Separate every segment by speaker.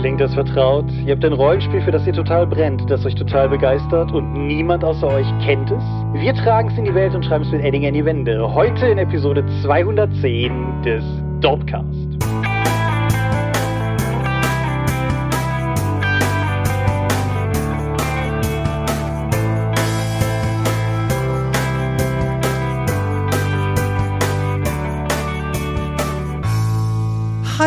Speaker 1: Klingt das vertraut? Ihr habt ein Rollenspiel, für das ihr total brennt, das euch total begeistert und niemand außer euch kennt es? Wir tragen es in die Welt und schreiben es mit Edding an die Wände. Heute in Episode 210 des Dorpcast.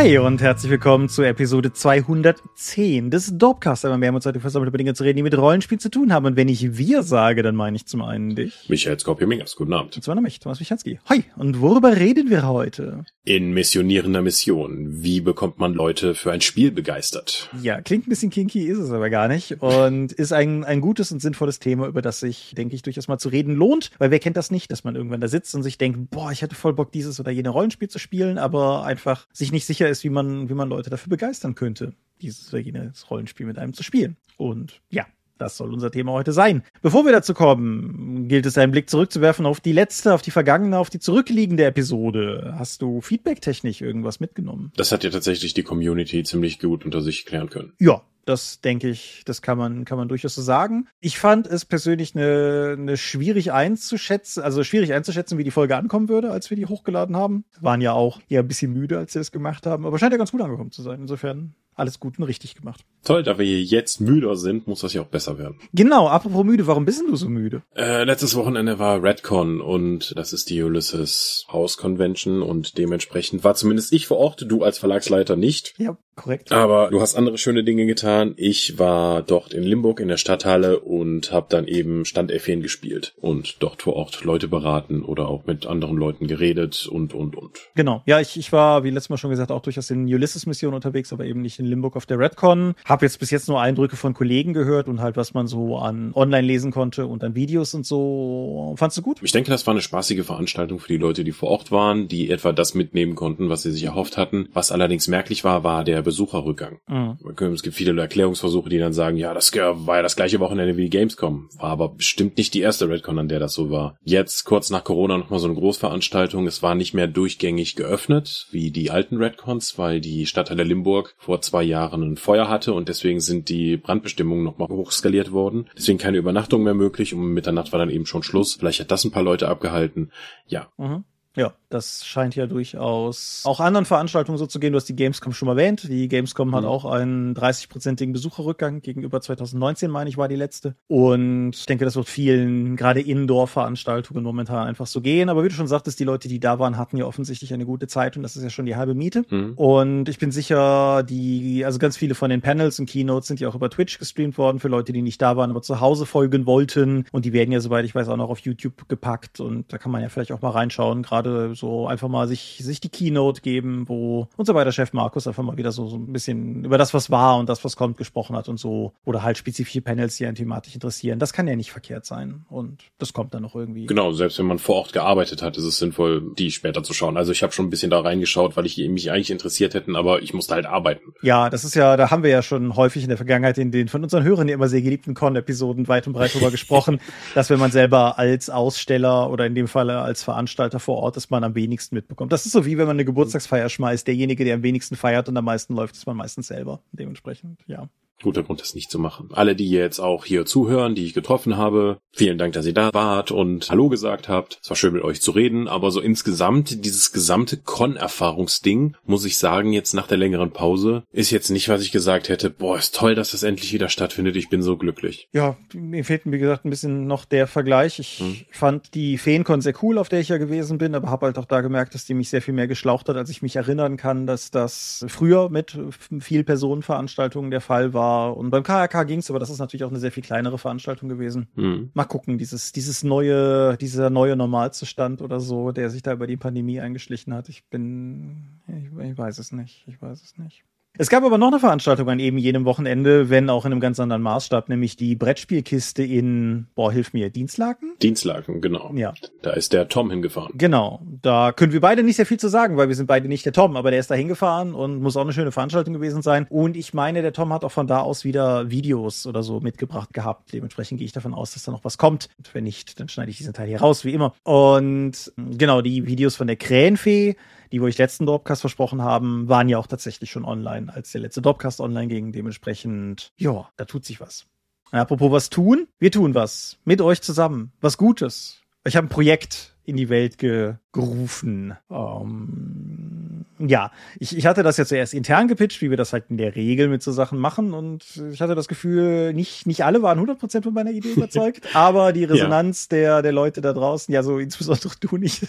Speaker 1: Hi und herzlich willkommen zu Episode 210 des Dorpcast. Aber wir haben uns heute versammelt, über Dinge zu reden, die mit Rollenspiel zu tun haben. Und wenn ich wir sage, dann meine ich zum einen dich.
Speaker 2: Michael Skorpiomingas, guten Abend.
Speaker 1: Und zwar noch mich, Thomas Michalski. Hi. Und worüber reden wir heute?
Speaker 2: In missionierender Mission. Wie bekommt man Leute für ein Spiel begeistert?
Speaker 1: Ja, klingt ein bisschen kinky, ist es aber gar nicht. Und ist ein, ein gutes und sinnvolles Thema, über das sich, denke ich, durchaus mal zu reden lohnt. Weil wer kennt das nicht, dass man irgendwann da sitzt und sich denkt, boah, ich hätte voll Bock, dieses oder jene Rollenspiel zu spielen, aber einfach sich nicht sicher ist, wie man, wie man Leute dafür begeistern könnte, dieses oder jenes Rollenspiel mit einem zu spielen. Und ja, das soll unser Thema heute sein. Bevor wir dazu kommen, gilt es einen Blick zurückzuwerfen auf die letzte, auf die vergangene, auf die zurückliegende Episode. Hast du feedbacktechnisch irgendwas mitgenommen?
Speaker 2: Das hat ja tatsächlich die Community ziemlich gut unter sich klären können.
Speaker 1: Ja, das denke ich, das kann man, kann man durchaus so sagen. Ich fand es persönlich eine, eine schwierig einzuschätzen, also schwierig einzuschätzen, wie die Folge ankommen würde, als wir die hochgeladen haben. Waren ja auch eher ein bisschen müde, als sie das gemacht haben, aber scheint ja ganz gut angekommen zu sein. Insofern alles gut und richtig gemacht.
Speaker 2: Toll, da wir jetzt müder sind, muss das ja auch besser werden.
Speaker 1: Genau, apropos müde, warum bist du so müde?
Speaker 2: Äh, letztes Wochenende war Redcon und das ist die Ulysses House Convention und dementsprechend war zumindest ich vor Ort, du als Verlagsleiter nicht.
Speaker 1: Ja, korrekt.
Speaker 2: Aber du hast andere schöne Dinge getan. Ich war dort in Limburg in der Stadthalle und habe dann eben Stand F gespielt und dort vor Ort Leute beraten oder auch mit anderen Leuten geredet und und und.
Speaker 1: Genau. Ja, ich, ich war, wie letztes Mal schon gesagt, auch durchaus in Ulysses-Missionen unterwegs, aber eben nicht in Limburg auf der Redcon. Habe jetzt bis jetzt nur Eindrücke von Kollegen gehört und halt, was man so an online lesen konnte und an Videos und so. Fandst du gut?
Speaker 2: Ich denke, das war eine spaßige Veranstaltung für die Leute, die vor Ort waren, die etwa das mitnehmen konnten, was sie sich erhofft hatten. Was allerdings merklich war, war der Besucherrückgang. Mhm. Es gibt viele Erklärungsversuche, die dann sagen, ja, das war ja das gleiche Wochenende wie Gamescom. War aber bestimmt nicht die erste Redcon, an der das so war. Jetzt, kurz nach Corona, nochmal so eine Großveranstaltung. Es war nicht mehr durchgängig geöffnet, wie die alten Redcons, weil die Stadtteile Limburg vor zwei Jahren ein Feuer hatte und deswegen sind die Brandbestimmungen nochmal hochskaliert worden. Deswegen keine Übernachtung mehr möglich. Um Mitternacht war dann eben schon Schluss. Vielleicht hat das ein paar Leute abgehalten. Ja.
Speaker 1: Mhm. Ja, das scheint ja durchaus auch anderen Veranstaltungen so zu gehen. Du hast die Gamescom schon erwähnt. Die Gamescom mhm. hat auch einen 30-prozentigen Besucherrückgang gegenüber 2019, meine ich, war die letzte. Und ich denke, das wird vielen, gerade Indoor-Veranstaltungen momentan einfach so gehen. Aber wie du schon sagtest, die Leute, die da waren, hatten ja offensichtlich eine gute Zeit und das ist ja schon die halbe Miete. Mhm. Und ich bin sicher, die, also ganz viele von den Panels und Keynotes sind ja auch über Twitch gestreamt worden für Leute, die nicht da waren, aber zu Hause folgen wollten. Und die werden ja, soweit ich weiß, auch noch auf YouTube gepackt. Und da kann man ja vielleicht auch mal reinschauen, gerade gerade so einfach mal sich, sich die Keynote geben, wo unser beider Chef Markus einfach mal wieder so, so ein bisschen über das, was war und das, was kommt, gesprochen hat und so. Oder halt spezifische Panels, die einen thematisch interessieren. Das kann ja nicht verkehrt sein. Und das kommt dann noch irgendwie.
Speaker 2: Genau, selbst wenn man vor Ort gearbeitet hat, ist es sinnvoll, die später zu schauen. Also ich habe schon ein bisschen da reingeschaut, weil ich mich eigentlich interessiert hätten, aber ich musste halt arbeiten.
Speaker 1: Ja, das ist ja, da haben wir ja schon häufig in der Vergangenheit in den von unseren Hörern immer sehr geliebten Con-Episoden weit und breit drüber gesprochen, dass wenn man selber als Aussteller oder in dem Fall als Veranstalter vor Ort ist, man am wenigsten mitbekommt. Das ist so wie wenn man eine Geburtstagsfeier schmeißt. Derjenige, der am wenigsten feiert und am meisten läuft, ist man meistens selber. Dementsprechend, ja
Speaker 2: guter Grund, das nicht zu machen. Alle, die jetzt auch hier zuhören, die ich getroffen habe, vielen Dank, dass ihr da wart und Hallo gesagt habt. Es war schön mit euch zu reden, aber so insgesamt, dieses gesamte Con-Erfahrungsding, muss ich sagen, jetzt nach der längeren Pause, ist jetzt nicht, was ich gesagt hätte, boah, ist toll, dass das endlich wieder stattfindet, ich bin so glücklich.
Speaker 1: Ja, mir fehlt, wie gesagt, ein bisschen noch der Vergleich. Ich hm. fand die Feencon sehr cool, auf der ich ja gewesen bin, aber habe halt auch da gemerkt, dass die mich sehr viel mehr geschlaucht hat, als ich mich erinnern kann, dass das früher mit viel Personenveranstaltungen der Fall war und beim KRK ging's, aber das ist natürlich auch eine sehr viel kleinere Veranstaltung gewesen. Mhm. Mal gucken, dieses, dieses neue, dieser neue Normalzustand oder so, der sich da über die Pandemie eingeschlichen hat. Ich bin, ich, ich weiß es nicht. Ich weiß es nicht. Es gab aber noch eine Veranstaltung an eben jenem Wochenende, wenn auch in einem ganz anderen Maßstab, nämlich die Brettspielkiste in, boah, hilf mir, Dienstlaken?
Speaker 2: Dienstlaken, genau. Ja. Da ist der Tom hingefahren.
Speaker 1: Genau. Da können wir beide nicht sehr viel zu sagen, weil wir sind beide nicht der Tom, aber der ist da hingefahren und muss auch eine schöne Veranstaltung gewesen sein. Und ich meine, der Tom hat auch von da aus wieder Videos oder so mitgebracht gehabt. Dementsprechend gehe ich davon aus, dass da noch was kommt. Und wenn nicht, dann schneide ich diesen Teil hier raus, wie immer. Und genau, die Videos von der Krähenfee, die, wo ich letzten Dropcast versprochen haben, waren ja auch tatsächlich schon online, als der letzte Dropcast online ging. Dementsprechend, ja, da tut sich was. apropos was tun, wir tun was. Mit euch zusammen. Was Gutes. Ich habe ein Projekt in die Welt ge gerufen. Ähm, ja, ich, ich hatte das ja zuerst intern gepitcht, wie wir das halt in der Regel mit so Sachen machen. Und ich hatte das Gefühl, nicht, nicht alle waren 100% von meiner Idee überzeugt, aber die Resonanz ja. der, der Leute da draußen, ja, so insbesondere du nicht,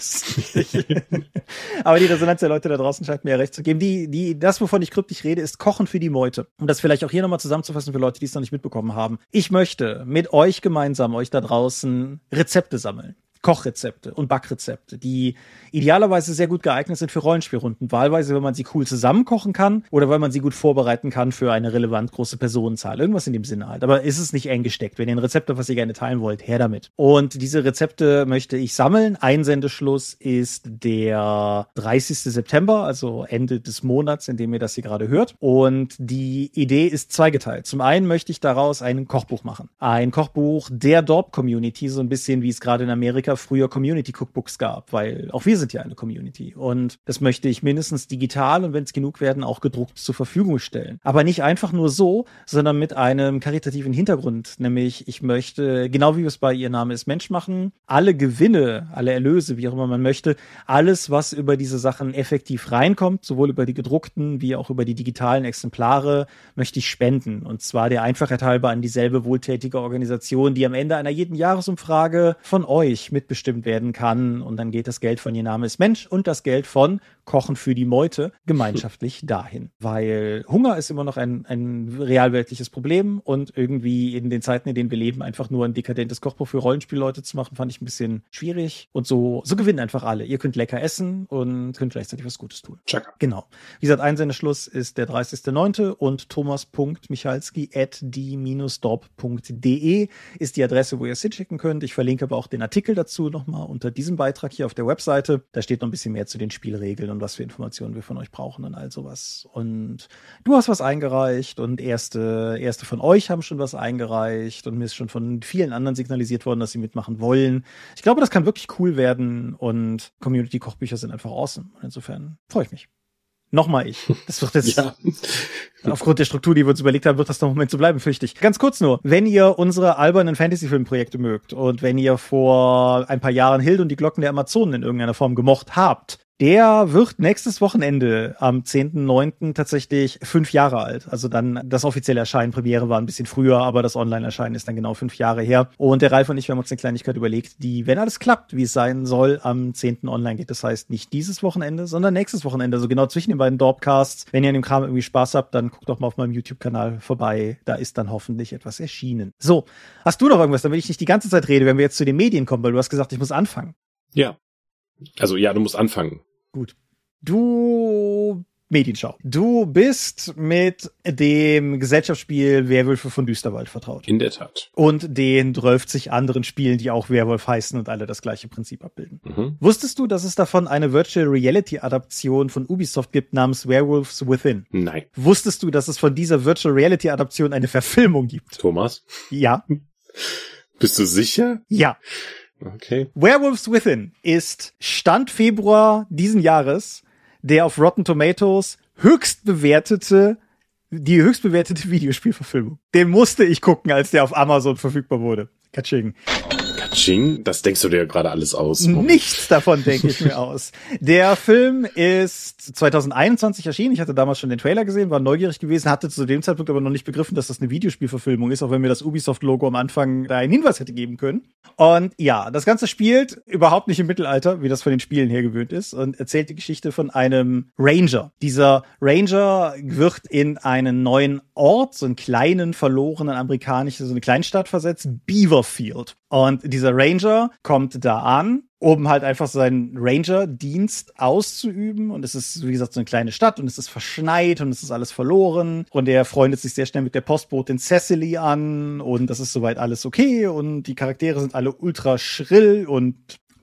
Speaker 1: aber die Resonanz der Leute da draußen scheint mir ja recht zu geben. Die, die, das, wovon ich kryptisch rede, ist Kochen für die Meute. Um das vielleicht auch hier nochmal zusammenzufassen für Leute, die es noch nicht mitbekommen haben. Ich möchte mit euch gemeinsam, euch da draußen, Rezepte sammeln. Kochrezepte und Backrezepte, die idealerweise sehr gut geeignet sind für Rollenspielrunden. Wahlweise, wenn man sie cool zusammenkochen kann oder weil man sie gut vorbereiten kann für eine relevant große Personenzahl. Irgendwas in dem Sinne halt. Aber ist es nicht eng gesteckt. Wenn ihr ein Rezept habt, was ihr gerne teilen wollt, her damit. Und diese Rezepte möchte ich sammeln. Einsendeschluss ist der 30. September, also Ende des Monats, in dem ihr das hier gerade hört. Und die Idee ist zweigeteilt. Zum einen möchte ich daraus ein Kochbuch machen. Ein Kochbuch der Dorp-Community, so ein bisschen wie es gerade in Amerika früher Community-Cookbooks gab, weil auch wir sind ja eine Community. Und das möchte ich mindestens digital und wenn es genug werden, auch gedruckt zur Verfügung stellen. Aber nicht einfach nur so, sondern mit einem karitativen Hintergrund. Nämlich, ich möchte, genau wie wir es bei Ihr Name ist Mensch machen, alle Gewinne, alle Erlöse, wie auch immer man möchte, alles, was über diese Sachen effektiv reinkommt, sowohl über die gedruckten wie auch über die digitalen Exemplare, möchte ich spenden. Und zwar der Einfachheit halber an dieselbe wohltätige Organisation, die am Ende einer jeden Jahresumfrage von euch mitbestimmt werden kann. Und dann geht das Geld von Ihr Name armes Mensch und das Geld von Kochen für die Meute gemeinschaftlich dahin. Weil Hunger ist immer noch ein, ein realweltliches Problem und irgendwie in den Zeiten, in denen wir leben, einfach nur ein dekadentes Kochbuch für Rollenspielleute zu machen, fand ich ein bisschen schwierig. Und so, so gewinnen einfach alle. Ihr könnt lecker essen und könnt gleichzeitig was Gutes tun.
Speaker 2: Check.
Speaker 1: Genau. Wie gesagt, Einsendeschluss ist der 30.09. und thomas.michalski at die-dorp.de ist die Adresse, wo ihr es hinschicken könnt. Ich verlinke aber auch den Artikel dazu nochmal unter diesem Beitrag hier auf der Webseite. Da steht noch ein bisschen mehr zu den Spielregeln und was für Informationen wir von euch brauchen und all sowas. Und du hast was eingereicht und erste, erste von euch haben schon was eingereicht und mir ist schon von vielen anderen signalisiert worden, dass sie mitmachen wollen. Ich glaube, das kann wirklich cool werden und Community-Kochbücher sind einfach awesome. Insofern freue ich mich. Nochmal ich. Das wird jetzt ja. aufgrund der Struktur, die wir uns überlegt haben, wird das noch ein Moment so bleiben, fürchte ich. Ganz kurz nur, wenn ihr unsere albernen Fantasy-Film-Projekte mögt und wenn ihr vor ein paar Jahren Hild und die Glocken der Amazonen in irgendeiner Form gemocht habt, der wird nächstes Wochenende am 10.9. tatsächlich fünf Jahre alt. Also dann das offizielle Erscheinen, Premiere war ein bisschen früher, aber das Online-Erscheinen ist dann genau fünf Jahre her. Und der Ralf und ich, wir haben uns eine Kleinigkeit überlegt, die, wenn alles klappt, wie es sein soll, am 10. online geht. Das heißt nicht dieses Wochenende, sondern nächstes Wochenende. Also genau zwischen den beiden Dorpcasts. Wenn ihr an dem Kram irgendwie Spaß habt, dann guckt doch mal auf meinem YouTube-Kanal vorbei. Da ist dann hoffentlich etwas erschienen. So, hast du noch irgendwas, damit ich nicht die ganze Zeit rede, wenn wir jetzt zu den Medien kommen, weil du hast gesagt, ich muss anfangen.
Speaker 2: Ja, also ja, du musst anfangen.
Speaker 1: Gut. Du Medienschau. Du bist mit dem Gesellschaftsspiel Werwölfe von Düsterwald vertraut.
Speaker 2: In der Tat.
Speaker 1: Und den 12 anderen Spielen, die auch Werwolf heißen und alle das gleiche Prinzip abbilden. Mhm. Wusstest du, dass es davon eine Virtual Reality Adaption von Ubisoft gibt namens Werewolves Within?
Speaker 2: Nein.
Speaker 1: Wusstest du, dass es von dieser Virtual Reality Adaption eine Verfilmung gibt?
Speaker 2: Thomas?
Speaker 1: Ja.
Speaker 2: Bist du sicher?
Speaker 1: Ja.
Speaker 2: Okay.
Speaker 1: Werewolves Within ist Stand Februar diesen Jahres der auf Rotten Tomatoes höchst bewertete, die höchst bewertete Videospielverfilmung. Den musste ich gucken, als der auf Amazon verfügbar wurde. Katsching.
Speaker 2: Ching, das denkst du dir gerade alles aus.
Speaker 1: Moment. Nichts davon denke ich mir aus. Der Film ist 2021 erschienen. Ich hatte damals schon den Trailer gesehen, war neugierig gewesen, hatte zu dem Zeitpunkt aber noch nicht begriffen, dass das eine Videospielverfilmung ist, auch wenn mir das Ubisoft-Logo am Anfang da einen Hinweis hätte geben können. Und ja, das Ganze spielt überhaupt nicht im Mittelalter, wie das von den Spielen her gewöhnt ist, und erzählt die Geschichte von einem Ranger. Dieser Ranger wird in einen neuen Ort, so einen kleinen, verlorenen amerikanischen, so eine Kleinstadt versetzt, Beaverfield. Und dieser Ranger kommt da an, um halt einfach seinen Ranger-Dienst auszuüben. Und es ist, wie gesagt, so eine kleine Stadt und es ist verschneit und es ist alles verloren. Und er freundet sich sehr schnell mit der Postbotin Cecily an und das ist soweit alles okay. Und die Charaktere sind alle ultra schrill und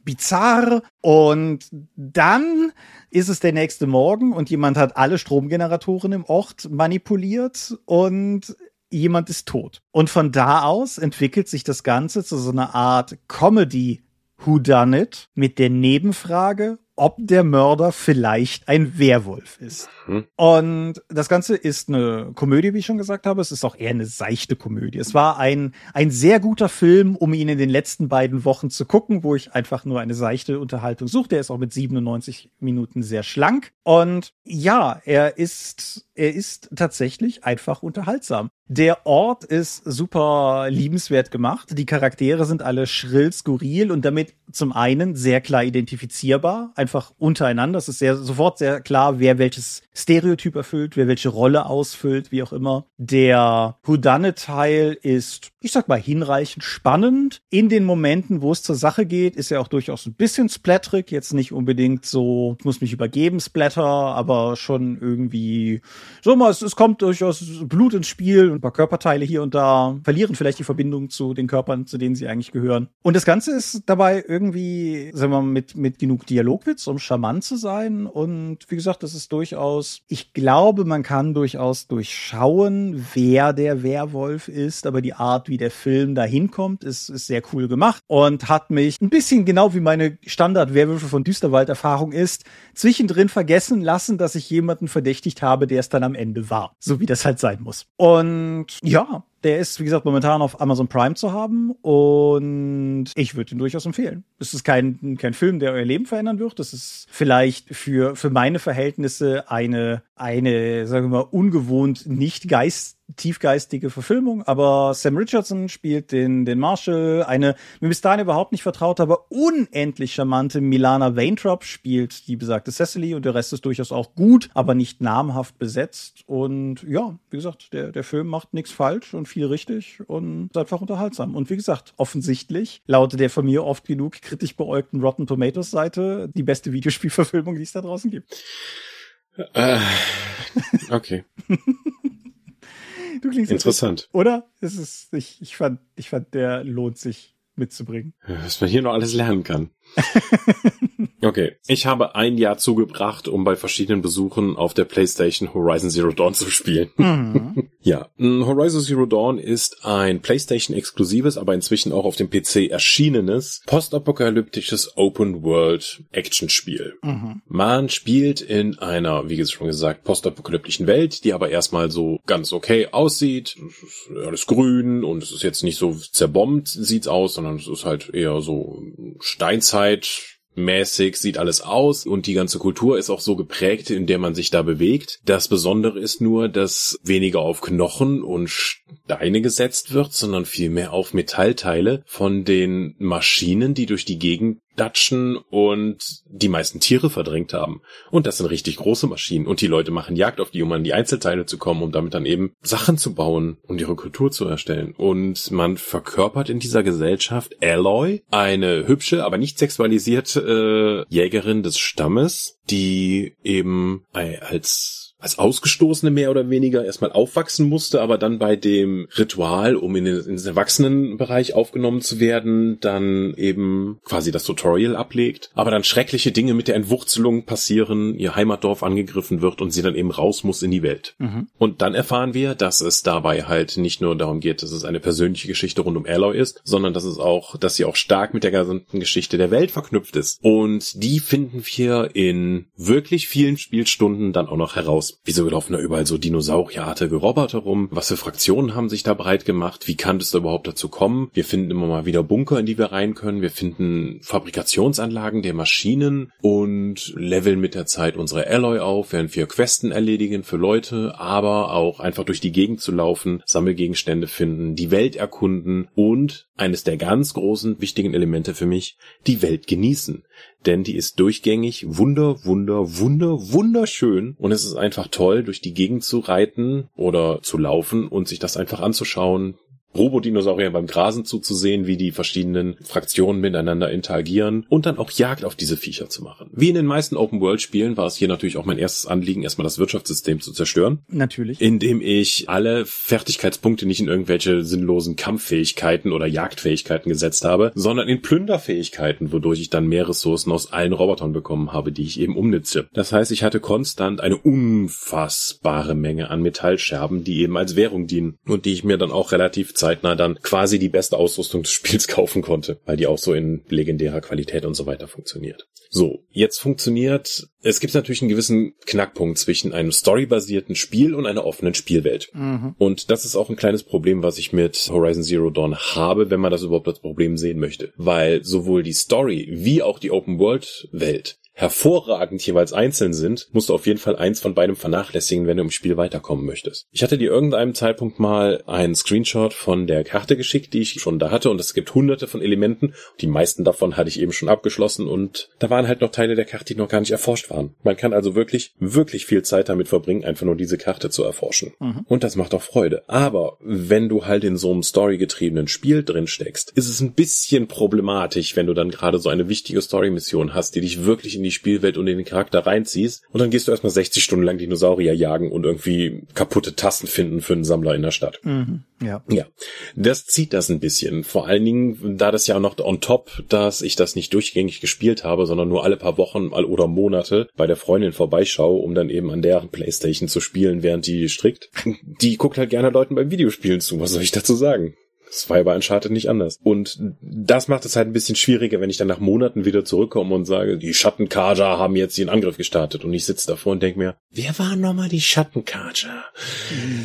Speaker 1: bizarr. Und dann ist es der nächste Morgen und jemand hat alle Stromgeneratoren im Ort manipuliert und jemand ist tot. Und von da aus entwickelt sich das Ganze zu so einer Art Comedy Whodunit mit der Nebenfrage ob der Mörder vielleicht ein Werwolf ist. Mhm. Und das Ganze ist eine Komödie, wie ich schon gesagt habe. Es ist auch eher eine seichte Komödie. Es war ein, ein sehr guter Film, um ihn in den letzten beiden Wochen zu gucken, wo ich einfach nur eine seichte Unterhaltung suche. Der ist auch mit 97 Minuten sehr schlank. Und ja, er ist, er ist tatsächlich einfach unterhaltsam. Der Ort ist super liebenswert gemacht. Die Charaktere sind alle schrill, skurril und damit zum einen sehr klar identifizierbar, einfach untereinander. Es ist sehr, sofort sehr klar, wer welches Stereotyp erfüllt, wer welche Rolle ausfüllt, wie auch immer. Der Houdanet-Teil ist, ich sag mal, hinreichend spannend. In den Momenten, wo es zur Sache geht, ist er auch durchaus ein bisschen splatterig. Jetzt nicht unbedingt so, ich muss mich übergeben, Splatter, aber schon irgendwie, so mal, es, es kommt durchaus Blut ins Spiel und ein paar Körperteile hier und da verlieren vielleicht die Verbindung zu den Körpern, zu denen sie eigentlich gehören. Und das Ganze ist dabei irgendwie, sagen wir mal, mit, mit genug Dialogwitz, um charmant zu sein. Und wie gesagt, das ist durchaus, ich glaube, man kann durchaus durchschauen, wer der Werwolf ist, aber die Art, wie der Film dahin kommt, ist, ist sehr cool gemacht und hat mich ein bisschen genau wie meine Standard-Werwölfe von Düsterwald-Erfahrung ist, zwischendrin vergessen lassen, dass ich jemanden verdächtigt habe, der es dann am Ende war. So wie das halt sein muss. Und ja, der ist, wie gesagt, momentan auf Amazon Prime zu haben und ich würde ihn durchaus empfehlen. Es ist kein, kein Film, der euer Leben verändern wird. Das ist vielleicht für, für meine Verhältnisse eine, eine, sagen wir mal, ungewohnt nicht geist tiefgeistige Verfilmung, aber Sam Richardson spielt den, den Marshall, eine mir bis dahin überhaupt nicht vertraute, aber unendlich charmante Milana Vaintrop spielt die besagte Cecily und der Rest ist durchaus auch gut, aber nicht namhaft besetzt und ja, wie gesagt, der, der Film macht nichts falsch und viel richtig und ist einfach unterhaltsam und wie gesagt, offensichtlich laut der von mir oft genug kritisch beäugten Rotten Tomatoes Seite die beste Videospielverfilmung, die es da draußen gibt.
Speaker 2: Äh, okay.
Speaker 1: Du klingst
Speaker 2: interessant,
Speaker 1: oder? Es ist, ich, ich fand, ich fand, der lohnt sich mitzubringen.
Speaker 2: Was man hier noch alles lernen kann. Okay, ich habe ein Jahr zugebracht, um bei verschiedenen Besuchen auf der PlayStation Horizon Zero Dawn zu spielen. Mhm. ja, Horizon Zero Dawn ist ein PlayStation-exklusives, aber inzwischen auch auf dem PC erschienenes postapokalyptisches Open-World-Action-Spiel. Mhm. Man spielt in einer, wie schon gesagt, postapokalyptischen Welt, die aber erstmal so ganz okay aussieht. Alles grün und es ist jetzt nicht so zerbombt, sieht's aus, sondern es ist halt eher so Steinzeit mäßig sieht alles aus und die ganze Kultur ist auch so geprägt, in der man sich da bewegt. Das Besondere ist nur, dass weniger auf Knochen und Steine gesetzt wird, sondern vielmehr auf Metallteile von den Maschinen, die durch die Gegend datschen und die meisten Tiere verdrängt haben. Und das sind richtig große Maschinen. Und die Leute machen Jagd auf die, um an die Einzelteile zu kommen, um damit dann eben Sachen zu bauen und ihre Kultur zu erstellen. Und man verkörpert in dieser Gesellschaft Alloy, eine hübsche, aber nicht sexualisierte äh, Jägerin des Stammes, die eben als als Ausgestoßene mehr oder weniger erstmal aufwachsen musste, aber dann bei dem Ritual, um in den, in den Erwachsenenbereich aufgenommen zu werden, dann eben quasi das Tutorial ablegt, aber dann schreckliche Dinge mit der Entwurzelung passieren, ihr Heimatdorf angegriffen wird und sie dann eben raus muss in die Welt. Mhm. Und dann erfahren wir, dass es dabei halt nicht nur darum geht, dass es eine persönliche Geschichte rund um Alloy ist, sondern dass es auch, dass sie auch stark mit der gesamten Geschichte der Welt verknüpft ist. Und die finden wir in wirklich vielen Spielstunden dann auch noch heraus. Wieso laufen da überall so dinosaurierartige Roboter rum? Was für Fraktionen haben sich da breit gemacht? Wie kann es da überhaupt dazu kommen? Wir finden immer mal wieder Bunker, in die wir rein können. Wir finden Fabrikationsanlagen der Maschinen und leveln mit der Zeit unsere Alloy auf, während wir Questen erledigen für Leute, aber auch einfach durch die Gegend zu laufen, Sammelgegenstände finden, die Welt erkunden und eines der ganz großen wichtigen Elemente für mich, die Welt genießen denn die ist durchgängig. Wunder, wunder, wunder, wunderschön. Und es ist einfach toll, durch die Gegend zu reiten oder zu laufen und sich das einfach anzuschauen, Robodinosaurier beim Grasen zuzusehen, wie die verschiedenen Fraktionen miteinander interagieren und dann auch Jagd auf diese Viecher zu machen. Wie in den meisten Open-World-Spielen war es hier natürlich auch mein erstes Anliegen, erstmal das Wirtschaftssystem zu zerstören.
Speaker 1: Natürlich.
Speaker 2: Indem ich alle Fertigkeitspunkte nicht in irgendwelche sinnlosen Kampffähigkeiten oder Jagdfähigkeiten gesetzt habe, sondern in Plünderfähigkeiten, wodurch ich dann mehr Ressourcen aus allen Robotern bekommen habe, die ich eben umnütze. Das heißt, ich hatte konstant eine unfassbare Menge an Metallscherben, die eben als Währung dienen und die ich mir dann auch relativ zeitnah dann quasi die beste Ausrüstung des Spiels kaufen konnte, weil die auch so in legendärer Qualität und so weiter funktioniert. So, jetzt funktioniert, es gibt natürlich einen gewissen Knackpunkt zwischen einem storybasierten Spiel und einer offenen Spielwelt. Mhm. Und das ist auch ein kleines Problem, was ich mit Horizon Zero Dawn habe, wenn man das überhaupt als Problem sehen möchte. Weil sowohl die Story wie auch die Open World Welt hervorragend jeweils einzeln sind, musst du auf jeden Fall eins von beidem vernachlässigen, wenn du im Spiel weiterkommen möchtest. Ich hatte dir irgendeinem Zeitpunkt mal einen Screenshot von der Karte geschickt, die ich schon da hatte und es gibt hunderte von Elementen. Die meisten davon hatte ich eben schon abgeschlossen und da waren halt noch Teile der Karte, die noch gar nicht erforscht waren. Man kann also wirklich, wirklich viel Zeit damit verbringen, einfach nur diese Karte zu erforschen. Mhm. Und das macht auch Freude. Aber wenn du halt in so einem storygetriebenen Spiel drin steckst, ist es ein bisschen problematisch, wenn du dann gerade so eine wichtige Story-Mission hast, die dich wirklich in die Spielwelt und in den Charakter reinziehst. Und dann gehst du erstmal 60 Stunden lang Dinosaurier jagen und irgendwie kaputte Tassen finden für einen Sammler in der Stadt. Mhm, ja. Ja. Das zieht das ein bisschen. Vor allen Dingen, da das ja noch on top, dass ich das nicht durchgängig gespielt habe, sondern nur alle paar Wochen oder Monate bei der Freundin vorbeischaue, um dann eben an deren Playstation zu spielen, während die strickt. Die guckt halt gerne Leuten beim Videospielen zu. Was soll ich dazu sagen? Das war ja bei Uncharted nicht anders. Und das macht es halt ein bisschen schwieriger, wenn ich dann nach Monaten wieder zurückkomme und sage, die Schattenkaja haben jetzt den Angriff gestartet. Und ich sitze davor und denke mir, wer waren nochmal die Schattenkaja?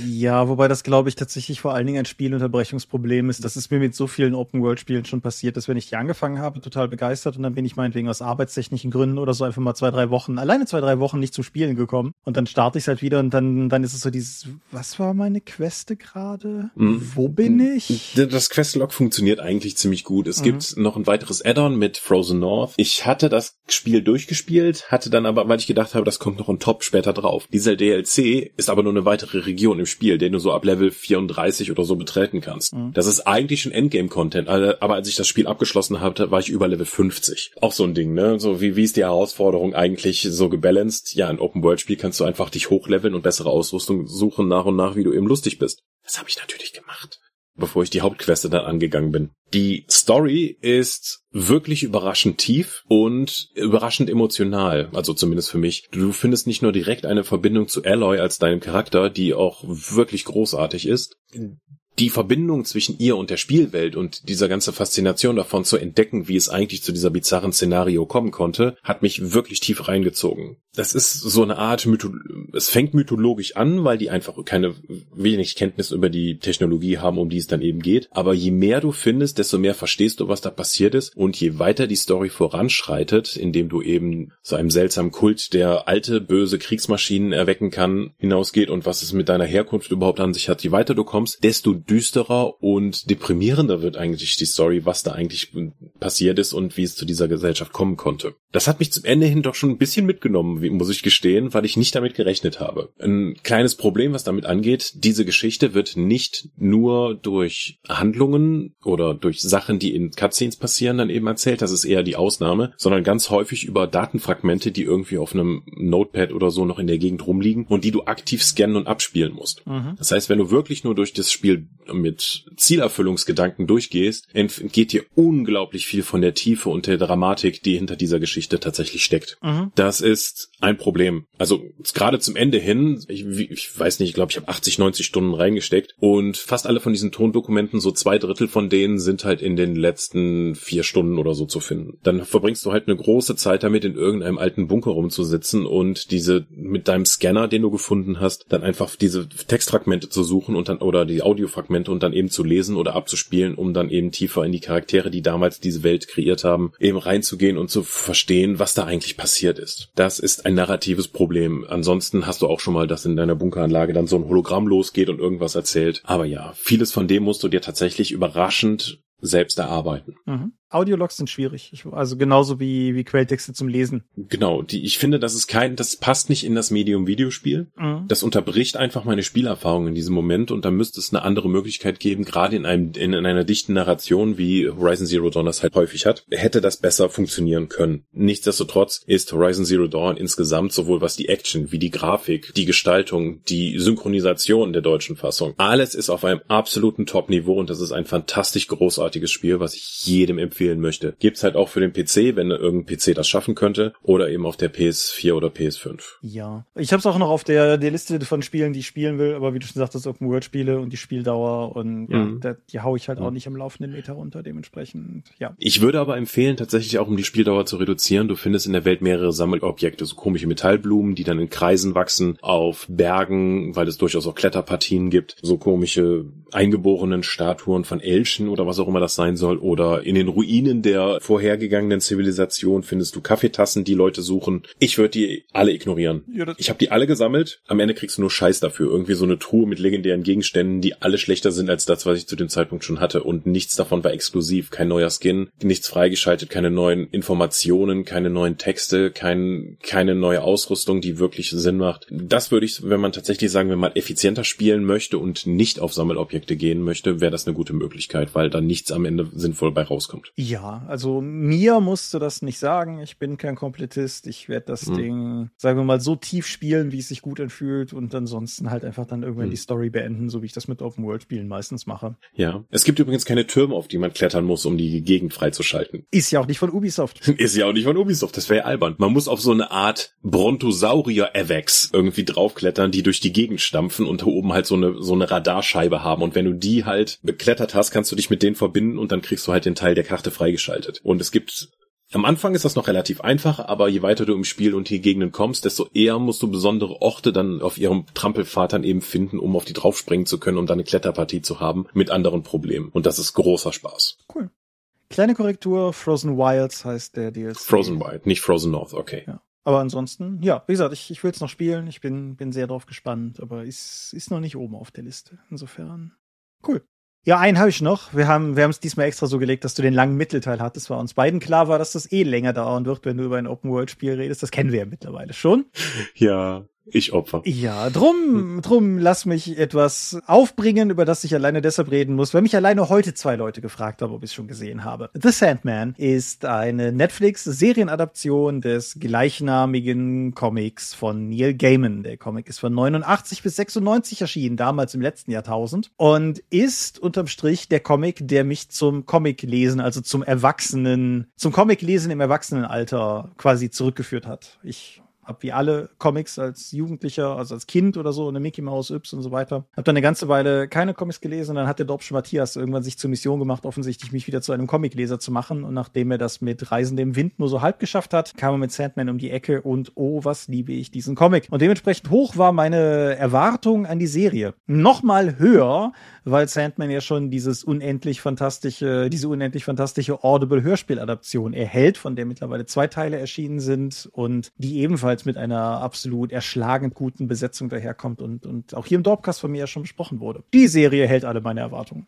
Speaker 1: Ja, wobei das, glaube ich, tatsächlich vor allen Dingen ein Spielunterbrechungsproblem ist. Das ist mir mit so vielen Open-World-Spielen schon passiert, dass wenn ich die angefangen habe, total begeistert und dann bin ich meinetwegen aus arbeitstechnischen Gründen oder so einfach mal zwei, drei Wochen, alleine zwei, drei Wochen nicht zum Spielen gekommen. Und dann starte ich es halt wieder und dann, dann ist es so dieses, was war meine Queste gerade? Mhm. Wo bin ich?
Speaker 2: Das Questlog funktioniert eigentlich ziemlich gut. Es mhm. gibt noch ein weiteres Add-on mit Frozen North. Ich hatte das Spiel durchgespielt, hatte dann aber, weil ich gedacht habe, das kommt noch on top später drauf. Dieser DLC ist aber nur eine weitere Region im Spiel, den du so ab Level 34 oder so betreten kannst. Mhm. Das ist eigentlich schon Endgame-Content, aber als ich das Spiel abgeschlossen hatte, war ich über Level 50. Auch so ein Ding, ne? So wie, wie ist die Herausforderung eigentlich so gebalanced? Ja, in Open-World-Spiel kannst du einfach dich hochleveln und bessere Ausrüstung suchen nach und nach, wie du eben lustig bist. Das habe ich natürlich gemacht bevor ich die Hauptqueste dann angegangen bin. Die Story ist wirklich überraschend tief und überraschend emotional, also zumindest für mich. Du findest nicht nur direkt eine Verbindung zu Alloy als deinem Charakter, die auch wirklich großartig ist die Verbindung zwischen ihr und der Spielwelt und dieser ganze Faszination davon zu entdecken, wie es eigentlich zu dieser bizarren Szenario kommen konnte, hat mich wirklich tief reingezogen. Das ist so eine Art Mytho es fängt mythologisch an, weil die einfach keine wenig Kenntnis über die Technologie haben, um die es dann eben geht. Aber je mehr du findest, desto mehr verstehst du, was da passiert ist und je weiter die Story voranschreitet, indem du eben so einem seltsamen Kult, der alte böse Kriegsmaschinen erwecken kann, hinausgeht und was es mit deiner Herkunft überhaupt an sich hat, je weiter du kommst, desto düsterer und deprimierender wird eigentlich die Story, was da eigentlich passiert ist und wie es zu dieser Gesellschaft kommen konnte. Das hat mich zum Ende hin doch schon ein bisschen mitgenommen, muss ich gestehen, weil ich nicht damit gerechnet habe. Ein kleines Problem, was damit angeht, diese Geschichte wird nicht nur durch Handlungen oder durch Sachen, die in Cutscenes passieren, dann eben erzählt, das ist eher die Ausnahme, sondern ganz häufig über Datenfragmente, die irgendwie auf einem Notepad oder so noch in der Gegend rumliegen und die du aktiv scannen und abspielen musst. Mhm. Das heißt, wenn du wirklich nur durch das Spiel mit Zielerfüllungsgedanken durchgehst, entgeht dir unglaublich viel von der Tiefe und der Dramatik, die hinter dieser Geschichte tatsächlich steckt. Mhm. Das ist ein Problem. Also gerade zum Ende hin, ich, ich weiß nicht, ich glaube, ich habe 80, 90 Stunden reingesteckt und fast alle von diesen Tondokumenten, so zwei Drittel von denen sind halt in den letzten vier Stunden oder so zu finden. Dann verbringst du halt eine große Zeit damit, in irgendeinem alten Bunker rumzusitzen und diese mit deinem Scanner, den du gefunden hast, dann einfach diese Textfragmente zu suchen und dann oder die Audiofragmente und dann eben zu lesen oder abzuspielen, um dann eben tiefer in die Charaktere, die damals diese Welt kreiert haben, eben reinzugehen und zu verstehen, was da eigentlich passiert ist. Das ist ein narratives Problem. Ansonsten hast du auch schon mal, dass in deiner Bunkeranlage dann so ein Hologramm losgeht und irgendwas erzählt. Aber ja, vieles von dem musst du dir tatsächlich überraschend selbst erarbeiten.
Speaker 1: Mhm. Audiologs sind schwierig. Ich, also genauso wie, wie Quelltexte zum Lesen.
Speaker 2: Genau, die, ich finde, das ist kein, das passt nicht in das Medium Videospiel. Mhm. Das unterbricht einfach meine Spielerfahrung in diesem Moment und da müsste es eine andere Möglichkeit geben, gerade in einem, in, in einer dichten Narration, wie Horizon Zero Dawn das halt häufig hat, hätte das besser funktionieren können. Nichtsdestotrotz ist Horizon Zero Dawn insgesamt sowohl was die Action, wie die Grafik, die Gestaltung, die Synchronisation der deutschen Fassung, alles ist auf einem absoluten Top-Niveau und das ist ein fantastisch großartiges Spiel, was ich jedem empfehle empfehlen möchte. Gibt's halt auch für den PC, wenn irgendein PC das schaffen könnte, oder eben auf der PS4 oder PS5.
Speaker 1: Ja. Ich habe es auch noch auf der, der Liste von Spielen, die ich spielen will, aber wie du schon sagtest, Open World Spiele und die Spieldauer und ja, mhm. da, die hau ich halt mhm. auch nicht im laufenden Meter runter, dementsprechend, ja.
Speaker 2: Ich würde aber empfehlen, tatsächlich auch um die Spieldauer zu reduzieren, du findest in der Welt mehrere Sammelobjekte, so komische Metallblumen, die dann in Kreisen wachsen, auf Bergen, weil es durchaus auch Kletterpartien gibt, so komische eingeborenen Statuen von Elchen oder was auch immer das sein soll, oder in den Ruinen der vorhergegangenen Zivilisation findest du Kaffeetassen, die Leute suchen. Ich würde die alle ignorieren. Ja, ich habe die alle gesammelt. Am Ende kriegst du nur Scheiß dafür. Irgendwie so eine Truhe mit legendären Gegenständen, die alle schlechter sind als das, was ich zu dem Zeitpunkt schon hatte. Und nichts davon war exklusiv. Kein neuer Skin, nichts freigeschaltet, keine neuen Informationen, keine neuen Texte, kein, keine neue Ausrüstung, die wirklich Sinn macht. Das würde ich, wenn man tatsächlich sagen wir mal effizienter spielen möchte und nicht auf Sammelobjekte gehen möchte, wäre das eine gute Möglichkeit, weil dann nichts am Ende sinnvoll bei rauskommt.
Speaker 1: Ja, also mir musst du das nicht sagen. Ich bin kein Komplettist. Ich werde das hm. Ding, sagen wir mal, so tief spielen, wie es sich gut anfühlt und ansonsten halt einfach dann irgendwann hm. die Story beenden, so wie ich das mit Open World Spielen meistens mache.
Speaker 2: Ja. Es gibt übrigens keine Türme, auf die man klettern muss, um die Gegend freizuschalten.
Speaker 1: Ist ja auch nicht von Ubisoft.
Speaker 2: Ist ja auch nicht von Ubisoft. Das wäre ja albern. Man muss auf so eine Art Brontosaurier-Avex irgendwie draufklettern, die durch die Gegend stampfen und da oben halt so eine, so eine Radarscheibe haben. Und wenn du die halt beklettert hast, kannst du dich mit denen verbinden und dann kriegst du halt den Teil der Karte freigeschaltet. Und es gibt am Anfang ist das noch relativ einfach, aber je weiter du im Spiel und die Gegenden kommst, desto eher musst du besondere Orte dann auf ihrem Trampelpfad dann eben finden, um auf die draufspringen zu können, um dann eine Kletterpartie zu haben mit anderen Problemen. Und das ist großer Spaß.
Speaker 1: Cool. Kleine Korrektur, Frozen Wilds heißt der DLC.
Speaker 2: Frozen Wild, nicht Frozen North, okay.
Speaker 1: Ja. Aber ansonsten, ja, wie gesagt, ich, ich will es noch spielen. Ich bin, bin sehr drauf gespannt, aber ist, ist noch nicht oben auf der Liste. Insofern, cool. Ja, einen habe ich noch. Wir haben wir es diesmal extra so gelegt, dass du den langen Mittelteil hattest. War uns beiden klar war, dass das eh länger dauern wird, wenn du über ein Open-World-Spiel redest. Das kennen wir ja mittlerweile schon.
Speaker 2: Ja, ich Opfer.
Speaker 1: Ja, drum, drum lass mich etwas aufbringen, über das ich alleine deshalb reden muss, weil mich alleine heute zwei Leute gefragt haben, ob ich es schon gesehen habe. The Sandman ist eine Netflix-Serienadaption des gleichnamigen Comics von Neil Gaiman. Der Comic ist von 89 bis 96 erschienen, damals im letzten Jahrtausend, und ist unterm Strich der Comic, der mich zum Comic-Lesen, also zum Erwachsenen, zum Comic-Lesen im Erwachsenenalter quasi zurückgeführt hat. Ich hab wie alle Comics als Jugendlicher, also als Kind oder so, eine Mickey Mouse, Yps und so weiter. Hab dann eine ganze Weile keine Comics gelesen und dann hat der Dorpsche Matthias irgendwann sich zur Mission gemacht, offensichtlich mich wieder zu einem Comicleser zu machen. Und nachdem er das mit Reisen dem Wind nur so halb geschafft hat, kam er mit Sandman um die Ecke und oh, was liebe ich diesen Comic. Und dementsprechend hoch war meine Erwartung an die Serie. Nochmal höher, weil Sandman ja schon dieses unendlich fantastische, diese unendlich fantastische Audible-Hörspieladaption erhält, von der mittlerweile zwei Teile erschienen sind und die ebenfalls mit einer absolut erschlagend guten Besetzung daherkommt und, und auch hier im Dorpcast von mir ja schon besprochen wurde. Die Serie hält alle meine Erwartungen.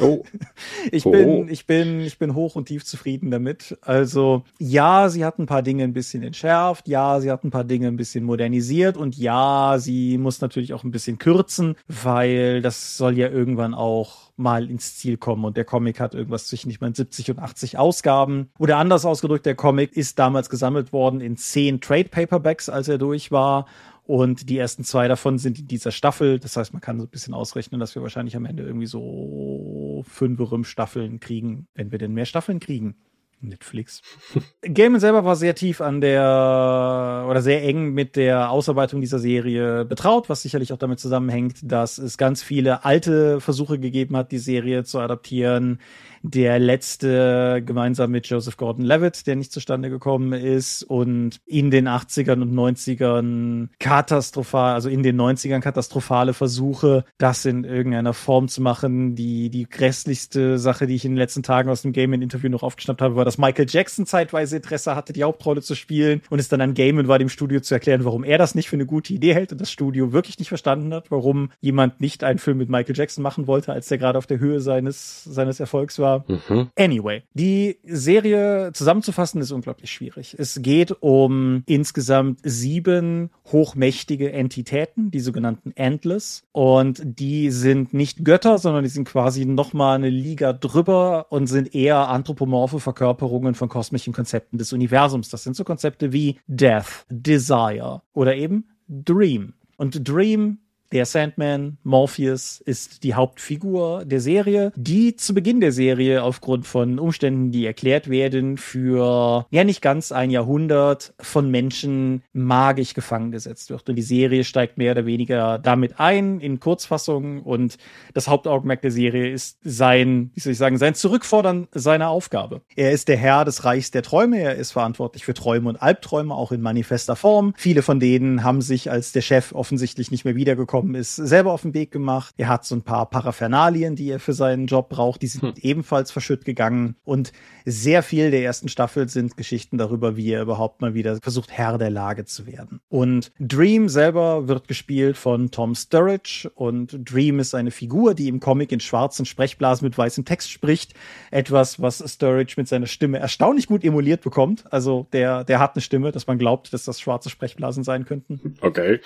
Speaker 1: Oh. ich bin, oh. ich bin, ich bin hoch und tief zufrieden damit. Also, ja, sie hat ein paar Dinge ein bisschen entschärft. Ja, sie hat ein paar Dinge ein bisschen modernisiert. Und ja, sie muss natürlich auch ein bisschen kürzen, weil das soll ja irgendwann auch mal ins Ziel kommen. Und der Comic hat irgendwas zwischen, ich meine, 70 und 80 Ausgaben. Oder anders ausgedrückt, der Comic ist damals gesammelt worden in zehn Trade Paperbacks, als er durch war. Und die ersten zwei davon sind in dieser Staffel. Das heißt, man kann so ein bisschen ausrechnen, dass wir wahrscheinlich am Ende irgendwie so fünf Staffeln kriegen, wenn wir denn mehr Staffeln kriegen. Netflix. Gaiman selber war sehr tief an der oder sehr eng mit der Ausarbeitung dieser Serie betraut, was sicherlich auch damit zusammenhängt, dass es ganz viele alte Versuche gegeben hat, die Serie zu adaptieren der letzte gemeinsam mit Joseph Gordon-Levitt, der nicht zustande gekommen ist und in den 80ern und 90ern katastrophal, also in den 90ern katastrophale Versuche, das in irgendeiner Form zu machen. Die, die grässlichste Sache, die ich in den letzten Tagen aus dem Game-Interview noch aufgeschnappt habe, war, dass Michael Jackson zeitweise Interesse hatte, die Hauptrolle zu spielen und es dann an Gaiman war, dem Studio zu erklären, warum er das nicht für eine gute Idee hält und das Studio wirklich nicht verstanden hat, warum jemand nicht einen Film mit Michael Jackson machen wollte, als der gerade auf der Höhe seines, seines Erfolgs war Mhm. Anyway, die Serie zusammenzufassen ist unglaublich schwierig. Es geht um insgesamt sieben hochmächtige Entitäten, die sogenannten Endless. Und die sind nicht Götter, sondern die sind quasi nochmal eine Liga drüber und sind eher anthropomorphe Verkörperungen von kosmischen Konzepten des Universums. Das sind so Konzepte wie Death, Desire oder eben Dream. Und Dream Der Sandman, Morpheus, ist die Hauptfigur der Serie, die zu Beginn der Serie aufgrund von Umständen, die erklärt werden, für ja nicht ganz ein Jahrhundert von Menschen magisch gefangen gesetzt wird. Und die Serie steigt mehr oder weniger damit ein, in Kurzfassung. Und das Hauptaugenmerk der Serie ist sein, wie soll ich sagen, sein Zurückfordern seiner Aufgabe. Er ist der Herr des Reichs der Träume. Er ist verantwortlich für Träume und Albträume, auch in manifester Form. Viele von denen haben sich, als der Chef offensichtlich nicht mehr wiedergekommen ist, selber auf den Weg gemacht. Er hat so ein paar Paraphernalien, die er für seinen Job braucht. Die sind hm. ebenfalls verschütt gegangen. Und sehr viel der ersten Staffel sind Geschichten darüber, wie er überhaupt mal wieder versucht, Herr der Lage zu werden. Und Dream selber wird gespielt von Tom Sturridge. Und Dream ist eine Figur, die im Comic in schwarzen Sprechblasen mit weißem Text spricht. Etwas, was Sturridge mit seiner Stimme erstaunlich gut emuliert bekommt. Also der, der hat eine Stimme, dass man glaubt, dass das schwarze Sprechblasen sein könnten.
Speaker 2: Okay.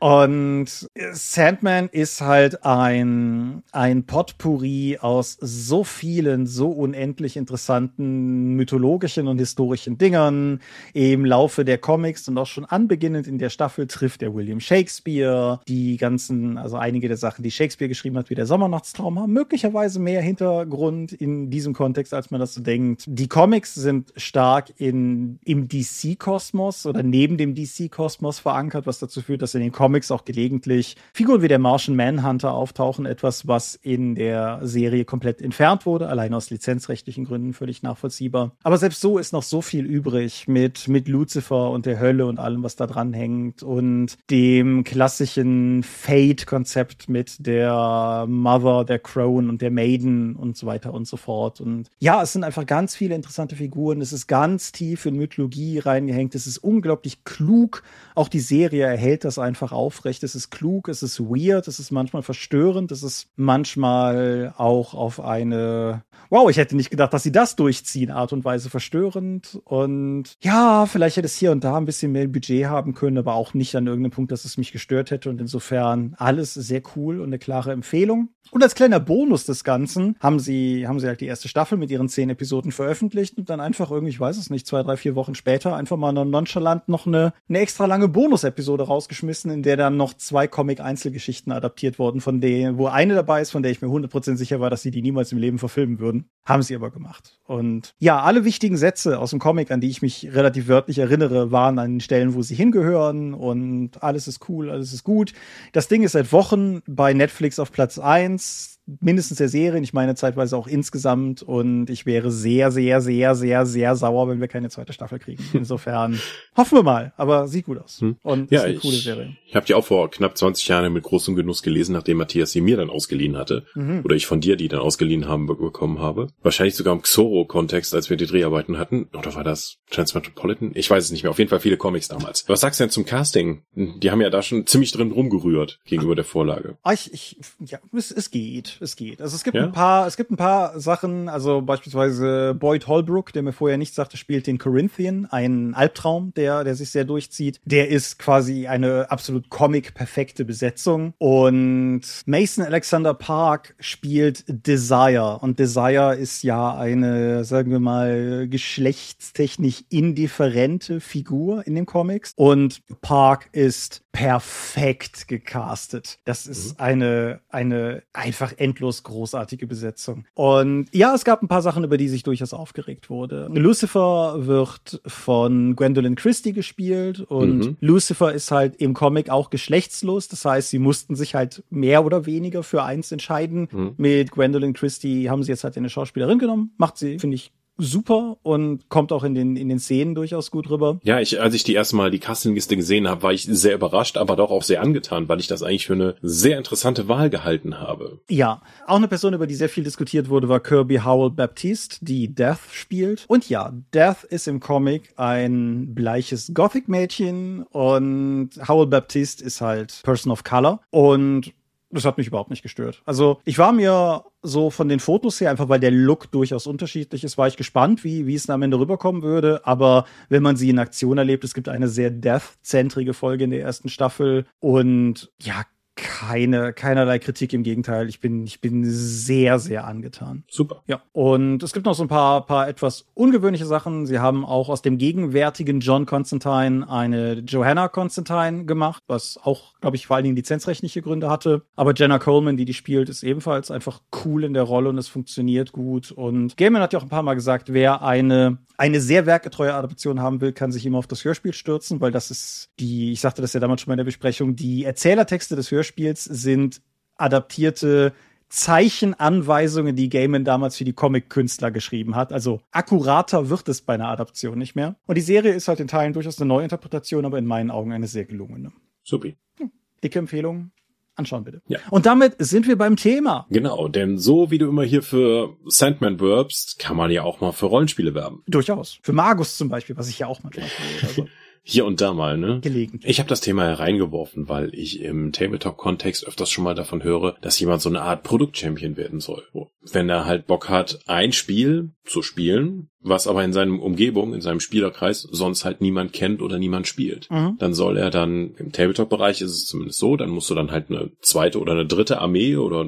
Speaker 1: Und Sandman ist halt ein, ein Potpourri aus so vielen, so unendlich interessanten mythologischen und historischen Dingern. Im Laufe der Comics und auch schon anbeginnend in der Staffel trifft er William Shakespeare. Die ganzen, also einige der Sachen, die Shakespeare geschrieben hat, wie der Sommernachtstraum, haben möglicherweise mehr Hintergrund in diesem Kontext, als man das so denkt. Die Comics sind stark in, im DC-Kosmos oder neben dem DC-Kosmos verankert, was dazu führt, dass in den Comics auch gelegentlich Figuren wie der Martian Manhunter auftauchen. Etwas, was in der Serie komplett entfernt wurde, allein aus lizenzrechtlichen Gründen völlig nachvollziehbar. Aber selbst so ist noch so viel übrig mit, mit Lucifer und der Hölle und allem, was da dran hängt und dem klassischen Fate-Konzept mit der Mother, der Crone und der Maiden und so weiter und so fort. Und ja, es sind einfach ganz viele interessante Figuren. Es ist ganz tief in Mythologie reingehängt. Es ist unglaublich klug. Auch die Serie erhält das einfach aufrecht. Es ist klug, es ist weird, es ist manchmal verstörend, es ist manchmal auch auf eine, wow, ich hätte nicht gedacht, dass sie das durchziehen, Art und Weise verstörend. Und ja, vielleicht hätte es hier und da ein bisschen mehr Budget haben können, aber auch nicht an irgendeinem Punkt, dass es mich gestört hätte. Und insofern alles sehr cool und eine klare Empfehlung. Und als kleiner Bonus des Ganzen haben sie, haben sie halt die erste Staffel mit ihren zehn Episoden veröffentlicht und dann einfach irgendwie, ich weiß es nicht, zwei, drei, vier Wochen später einfach mal nonchalant noch eine, eine extra lange Bonus-Episode rausgeschmissen, in der dann noch zwei Comic-Einzelgeschichten adaptiert wurden, von denen, wo eine dabei ist, von der ich mir 100% sicher war, dass sie die niemals im Leben verfilmen würden. Haben sie aber gemacht. Und ja, alle wichtigen Sätze aus dem Comic, an die ich mich relativ wörtlich erinnere, waren an den Stellen, wo sie hingehören und alles ist cool, alles ist gut. Das Ding ist seit Wochen bei Netflix auf Platz eins eins mindestens der Serien, ich meine zeitweise auch insgesamt und ich wäre sehr, sehr, sehr, sehr, sehr sauer, wenn wir keine zweite Staffel kriegen. Insofern hoffen wir mal, aber sieht gut aus
Speaker 2: hm. und ja, ist eine ich, coole Serie. Ich habe die auch vor knapp 20 Jahren mit großem Genuss gelesen, nachdem Matthias sie mir dann ausgeliehen hatte mhm. oder ich von dir die dann ausgeliehen haben bekommen habe. Wahrscheinlich sogar im Xoro-Kontext, als wir die Dreharbeiten hatten. Oder war das Transmetropolitan? Ich weiß es nicht mehr. Auf jeden Fall viele Comics damals. Was sagst du denn zum Casting? Die haben ja da schon ziemlich drin rumgerührt gegenüber der Vorlage.
Speaker 1: Ah, ich, ich, ja, es, es geht es geht. Also es gibt ja? ein paar, es gibt ein paar Sachen, also beispielsweise Boyd Holbrook, der mir vorher nicht sagte, spielt den Corinthian, ein Albtraum, der, der sich sehr durchzieht. Der ist quasi eine absolut Comic-perfekte Besetzung. Und Mason Alexander Park spielt Desire. Und Desire ist ja eine, sagen wir mal, geschlechtstechnisch indifferente Figur in den Comics. Und Park ist perfekt gecastet. Das ist mhm. eine, eine einfach endlos großartige Besetzung. Und ja, es gab ein paar Sachen, über die sich durchaus aufgeregt wurde. Lucifer wird von Gwendolyn Christie gespielt und mhm. Lucifer ist halt im Comic auch geschlechtslos. Das heißt, sie mussten sich halt mehr oder weniger für eins entscheiden. Mhm. Mit Gwendolyn Christie haben sie jetzt halt eine Schauspielerin genommen. Macht sie, finde ich, super und kommt auch in den in den Szenen durchaus gut rüber.
Speaker 2: Ja, ich als ich die erste Mal die Castingliste gesehen habe, war ich sehr überrascht, aber doch auch sehr angetan, weil ich das eigentlich für eine sehr interessante Wahl gehalten habe.
Speaker 1: Ja, auch eine Person, über die sehr viel diskutiert wurde, war Kirby Howell Baptiste, die Death spielt. Und ja, Death ist im Comic ein bleiches Gothic Mädchen und Howell Baptiste ist halt Person of Color und das hat mich überhaupt nicht gestört. Also ich war mir so von den Fotos her, einfach weil der Look durchaus unterschiedlich ist, war ich gespannt, wie, wie es am Ende rüberkommen würde. Aber wenn man sie in Aktion erlebt, es gibt eine sehr Death-zentrige Folge in der ersten Staffel und ja, keine, keinerlei Kritik, im Gegenteil. Ich bin, ich bin sehr, sehr angetan.
Speaker 2: Super.
Speaker 1: Ja. Und es gibt noch so ein paar, paar etwas ungewöhnliche Sachen. Sie haben auch aus dem gegenwärtigen John Constantine eine Johanna Constantine gemacht, was auch, glaube ich, vor allen Dingen lizenzrechtliche Gründe hatte. Aber Jenna Coleman, die die spielt, ist ebenfalls einfach cool in der Rolle und es funktioniert gut. Und Gaiman hat ja auch ein paar Mal gesagt, wer eine eine sehr werkgetreue Adaption haben will, kann sich immer auf das Hörspiel stürzen, weil das ist die, ich sagte das ja damals schon mal in der Besprechung, die Erzählertexte des Hörspiels sind adaptierte Zeichenanweisungen, die Gaiman damals für die Comic-Künstler geschrieben hat. Also akkurater wird es bei einer Adaption nicht mehr. Und die Serie ist halt in Teilen durchaus eine Neuinterpretation, aber in meinen Augen eine sehr gelungene.
Speaker 2: Supi.
Speaker 1: Hm. Dicke Empfehlung. Anschauen bitte.
Speaker 2: Ja.
Speaker 1: Und damit sind wir beim Thema.
Speaker 2: Genau, denn so wie du immer hier für Sandman werbst, kann man ja auch mal für Rollenspiele werben.
Speaker 1: Durchaus. Für Magus zum Beispiel, was ich ja auch manchmal tue. Also.
Speaker 2: Hier und da mal, ne?
Speaker 1: Gelegentlich.
Speaker 2: Ich habe das Thema hereingeworfen, weil ich im Tabletop-Kontext öfters schon mal davon höre, dass jemand so eine Art Produkt-Champion werden soll. Wenn er halt Bock hat, ein Spiel zu spielen, was aber in seinem Umgebung, in seinem Spielerkreis sonst halt niemand kennt oder niemand spielt. Mhm. Dann soll er dann, im Tabletop-Bereich ist es zumindest so, dann musst du dann halt eine zweite oder eine dritte Armee oder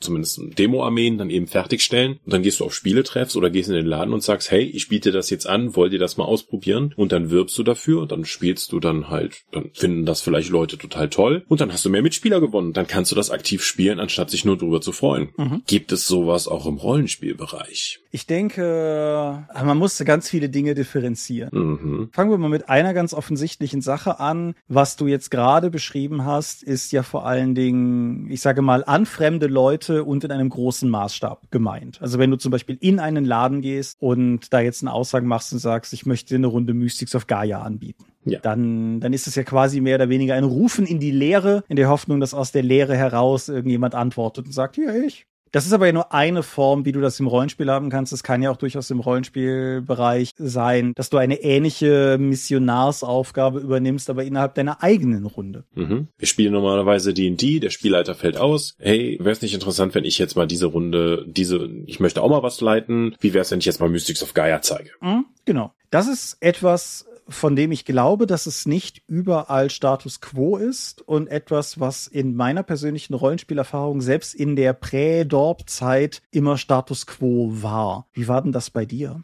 Speaker 2: zumindest Demo-Armeen dann eben fertigstellen. Und dann gehst du auf Spieletreffs oder gehst in den Laden und sagst, hey, ich biete das jetzt an, wollt ihr das mal ausprobieren? Und dann wirbst du dafür, dann spielst du dann halt, dann finden das vielleicht Leute total toll und dann hast du mehr Mitspieler gewonnen. Dann kannst du das aktiv spielen, anstatt sich nur drüber zu freuen. Mhm. Gibt es sowas auch im Rollenspielbereich?
Speaker 1: Ich denke, man muss ganz viele Dinge differenzieren.
Speaker 2: Mhm.
Speaker 1: Fangen wir mal mit einer ganz offensichtlichen Sache an. Was du jetzt gerade beschrieben hast, ist ja vor allen Dingen, ich sage mal, an fremde Leute und in einem großen Maßstab gemeint. Also wenn du zum Beispiel in einen Laden gehst und da jetzt eine Aussage machst und sagst, ich möchte dir eine Runde Mystics of Gaia anbieten.
Speaker 2: Ja.
Speaker 1: Dann, dann ist es ja quasi mehr oder weniger ein Rufen in die Leere, in der Hoffnung, dass aus der Leere heraus irgendjemand antwortet und sagt, ja, ich. Das ist aber ja nur eine Form, wie du das im Rollenspiel haben kannst. Es kann ja auch durchaus im Rollenspielbereich sein, dass du eine ähnliche Missionarsaufgabe übernimmst, aber innerhalb deiner eigenen Runde.
Speaker 2: Mhm. Wir spielen normalerweise D&D, der Spielleiter fällt aus. Hey, wäre es nicht interessant, wenn ich jetzt mal diese Runde, diese, ich möchte auch mal was leiten. Wie wäre es, wenn ich jetzt mal Mystics of Gaia zeige?
Speaker 1: Mhm, genau. Das ist etwas, von dem ich glaube, dass es nicht überall Status quo ist und etwas, was in meiner persönlichen Rollenspielerfahrung selbst in der Prä-Dorp-Zeit immer Status quo war. Wie war denn das bei dir?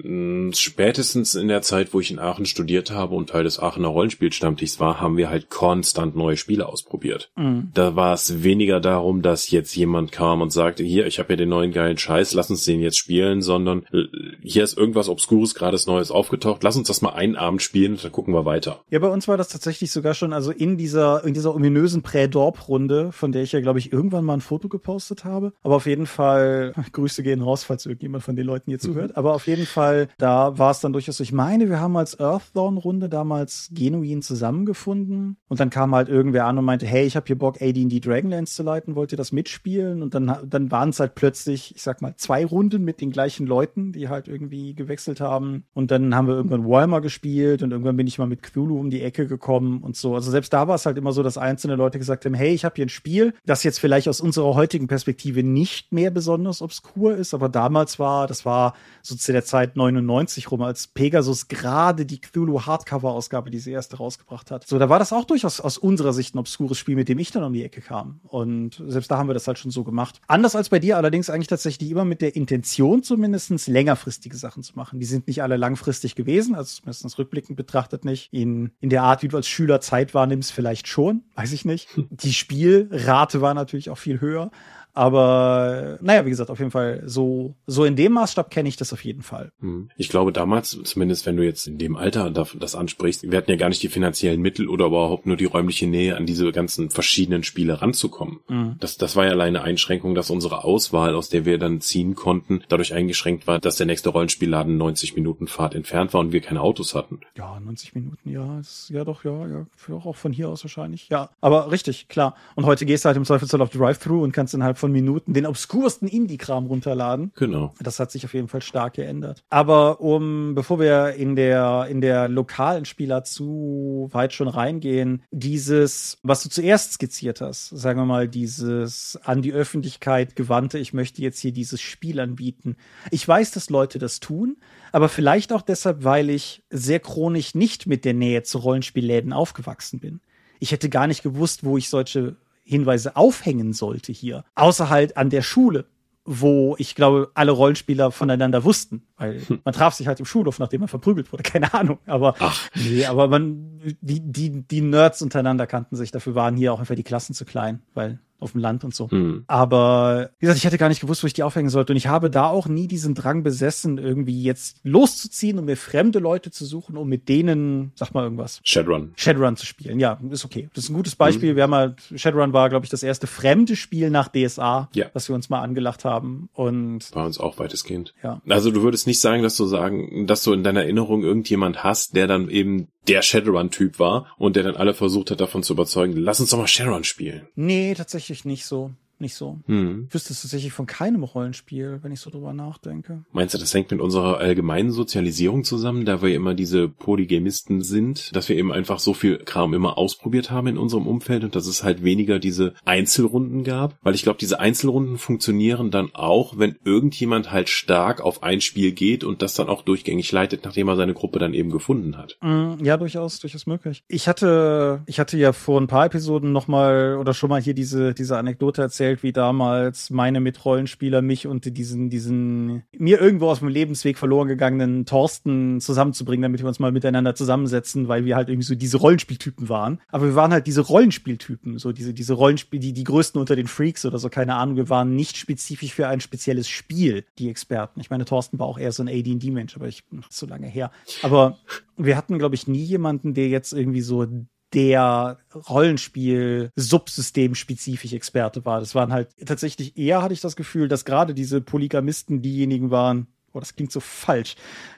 Speaker 2: Hm, spätestens in der Zeit, wo ich in Aachen studiert habe und Teil des Aachener Rollenspielstammtischs war, haben wir halt konstant neue Spiele ausprobiert.
Speaker 1: Mhm.
Speaker 2: Da war es weniger darum, dass jetzt jemand kam und sagte, hier, ich habe hier den neuen geilen Scheiß, lass uns den jetzt spielen, sondern äh, hier ist irgendwas Obskures, gerade Neues aufgetaucht, lass uns das mal einen Abend spielen und dann gucken wir weiter.
Speaker 1: Ja, bei uns war das tatsächlich sogar schon, also in dieser, in dieser ominösen Prä-Dorp-Runde, von der ich ja, glaube ich, irgendwann mal ein Foto gepostet habe. Aber auf jeden Fall, Grüße gehen raus, falls irgendjemand von den Leuten hier zuhört, aber auf jeden Fall Fall, da war es dann durchaus, ich meine, wir haben als Earthdawn-Runde damals genuin zusammengefunden. Und dann kam halt irgendwer an und meinte, hey, ich habe hier Bock, AD&D Dragonlance zu leiten, wollt ihr das mitspielen? Und dann, dann waren es halt plötzlich, ich sag mal, zwei Runden mit den gleichen Leuten, die halt irgendwie gewechselt haben. Und dann haben wir irgendwann Warhammer gespielt und irgendwann bin ich mal mit Cthulhu um die Ecke gekommen und so. Also selbst da war es halt immer so, dass einzelne Leute gesagt haben, hey, ich habe hier ein Spiel, das jetzt vielleicht aus unserer heutigen Perspektive nicht mehr besonders obskur ist, aber damals war, das war so zu der Zeit 99 rum, als Pegasus gerade die Cthulhu Hardcover-Ausgabe, die sie erste rausgebracht hat. So, da war das auch durchaus aus unserer Sicht ein obskures Spiel, mit dem ich dann um die Ecke kam. Und selbst da haben wir das halt schon so gemacht. Anders als bei dir allerdings eigentlich tatsächlich immer mit der Intention zumindest längerfristige Sachen zu machen. Die sind nicht alle langfristig gewesen, also zumindest rückblickend betrachtet nicht. In, in der Art, wie du als Schüler Zeit wahrnimmst, vielleicht schon, weiß ich nicht. Die Spielrate war natürlich auch viel höher. Aber naja, wie gesagt, auf jeden Fall so, so in dem Maßstab kenne ich das auf jeden Fall.
Speaker 2: Hm. Ich glaube damals, zumindest wenn du jetzt in dem Alter das ansprichst, wir hatten ja gar nicht die finanziellen Mittel oder überhaupt nur die räumliche Nähe, an diese ganzen verschiedenen Spiele ranzukommen.
Speaker 1: Mhm.
Speaker 2: Das, das war ja alleine Einschränkung, dass unsere Auswahl, aus der wir dann ziehen konnten, dadurch eingeschränkt war, dass der nächste Rollenspielladen 90 Minuten Fahrt entfernt war und wir keine Autos hatten.
Speaker 1: Ja, 90 Minuten, ja, ist, ja doch, ja, ja, auch von hier aus wahrscheinlich. Ja, aber richtig, klar. Und heute gehst du halt im Zweifelsfall auf Drive-Thru und kannst innerhalb von Minuten den obskursten Indie-Kram runterladen.
Speaker 2: Genau.
Speaker 1: Das hat sich auf jeden Fall stark geändert. Aber um, bevor wir in der, in der lokalen Spieler zu weit schon reingehen, dieses, was du zuerst skizziert hast, sagen wir mal, dieses an die Öffentlichkeit gewandte, ich möchte jetzt hier dieses Spiel anbieten. Ich weiß, dass Leute das tun, aber vielleicht auch deshalb, weil ich sehr chronisch nicht mit der Nähe zu Rollenspielläden aufgewachsen bin. Ich hätte gar nicht gewusst, wo ich solche Hinweise aufhängen sollte hier. Außer halt an der Schule wo ich glaube, alle Rollenspieler voneinander wussten, weil hm. man traf sich halt im Schulhof, nachdem man verprügelt wurde, keine Ahnung, aber Ach. nee, aber man die die die Nerds untereinander kannten sich, dafür waren hier auch einfach die Klassen zu klein, weil auf dem Land und so. Mhm. Aber wie gesagt, ich hätte gar nicht gewusst, wo ich die aufhängen sollte. Und ich habe da auch nie diesen Drang besessen, irgendwie jetzt loszuziehen und mir fremde Leute zu suchen, um mit denen, sag mal irgendwas.
Speaker 2: Shadowrun.
Speaker 1: Shadowrun zu spielen. Ja, ist okay. Das ist ein gutes Beispiel. Mhm. Wir haben halt, Shadowrun war, glaube ich, das erste fremde Spiel nach DSA, ja. was wir uns mal angelacht haben. Und
Speaker 2: war uns auch weitestgehend.
Speaker 1: Ja.
Speaker 2: Also du würdest nicht sagen, dass du sagen, dass du in deiner Erinnerung irgendjemand hast, der dann eben der Shadowrun-Typ war und der dann alle versucht hat, davon zu überzeugen, lass uns doch mal Shadowrun spielen.
Speaker 1: Nee, tatsächlich nicht so nicht so. Hm. Ich wüsste es tatsächlich von keinem Rollenspiel, wenn ich so drüber nachdenke.
Speaker 2: Meinst du, das hängt mit unserer allgemeinen Sozialisierung zusammen, da wir immer diese Polygamisten sind, dass wir eben einfach so viel Kram immer ausprobiert haben in unserem Umfeld und dass es halt weniger diese Einzelrunden gab? Weil ich glaube, diese Einzelrunden funktionieren dann auch, wenn irgendjemand halt stark auf ein Spiel geht und das dann auch durchgängig leitet, nachdem er seine Gruppe dann eben gefunden hat.
Speaker 1: Mm, ja, durchaus, durchaus möglich. Ich hatte, ich hatte ja vor ein paar Episoden nochmal oder schon mal hier diese, diese Anekdote erzählt, erzählt, wie damals meine Mitrollenspieler mich und diesen, diesen mir irgendwo aus dem Lebensweg verloren gegangenen Thorsten zusammenzubringen, damit wir uns mal miteinander zusammensetzen, weil wir halt irgendwie so diese Rollenspieltypen waren. Aber wir waren halt diese Rollenspieltypen, so diese, diese Rollenspiel, die, die größten unter den Freaks oder so, keine Ahnung. Wir waren nicht spezifisch für ein spezielles Spiel, die Experten. Ich meine, Thorsten war auch eher so ein AD&D-Mensch, aber ich, so lange her. Aber wir hatten, glaube ich, nie jemanden, der jetzt irgendwie so der Rollenspiel-Subsystem-spezifisch Experte war. Das waren halt tatsächlich eher, hatte ich das Gefühl, dass gerade diese Polygamisten diejenigen waren, oh, das klingt so falsch,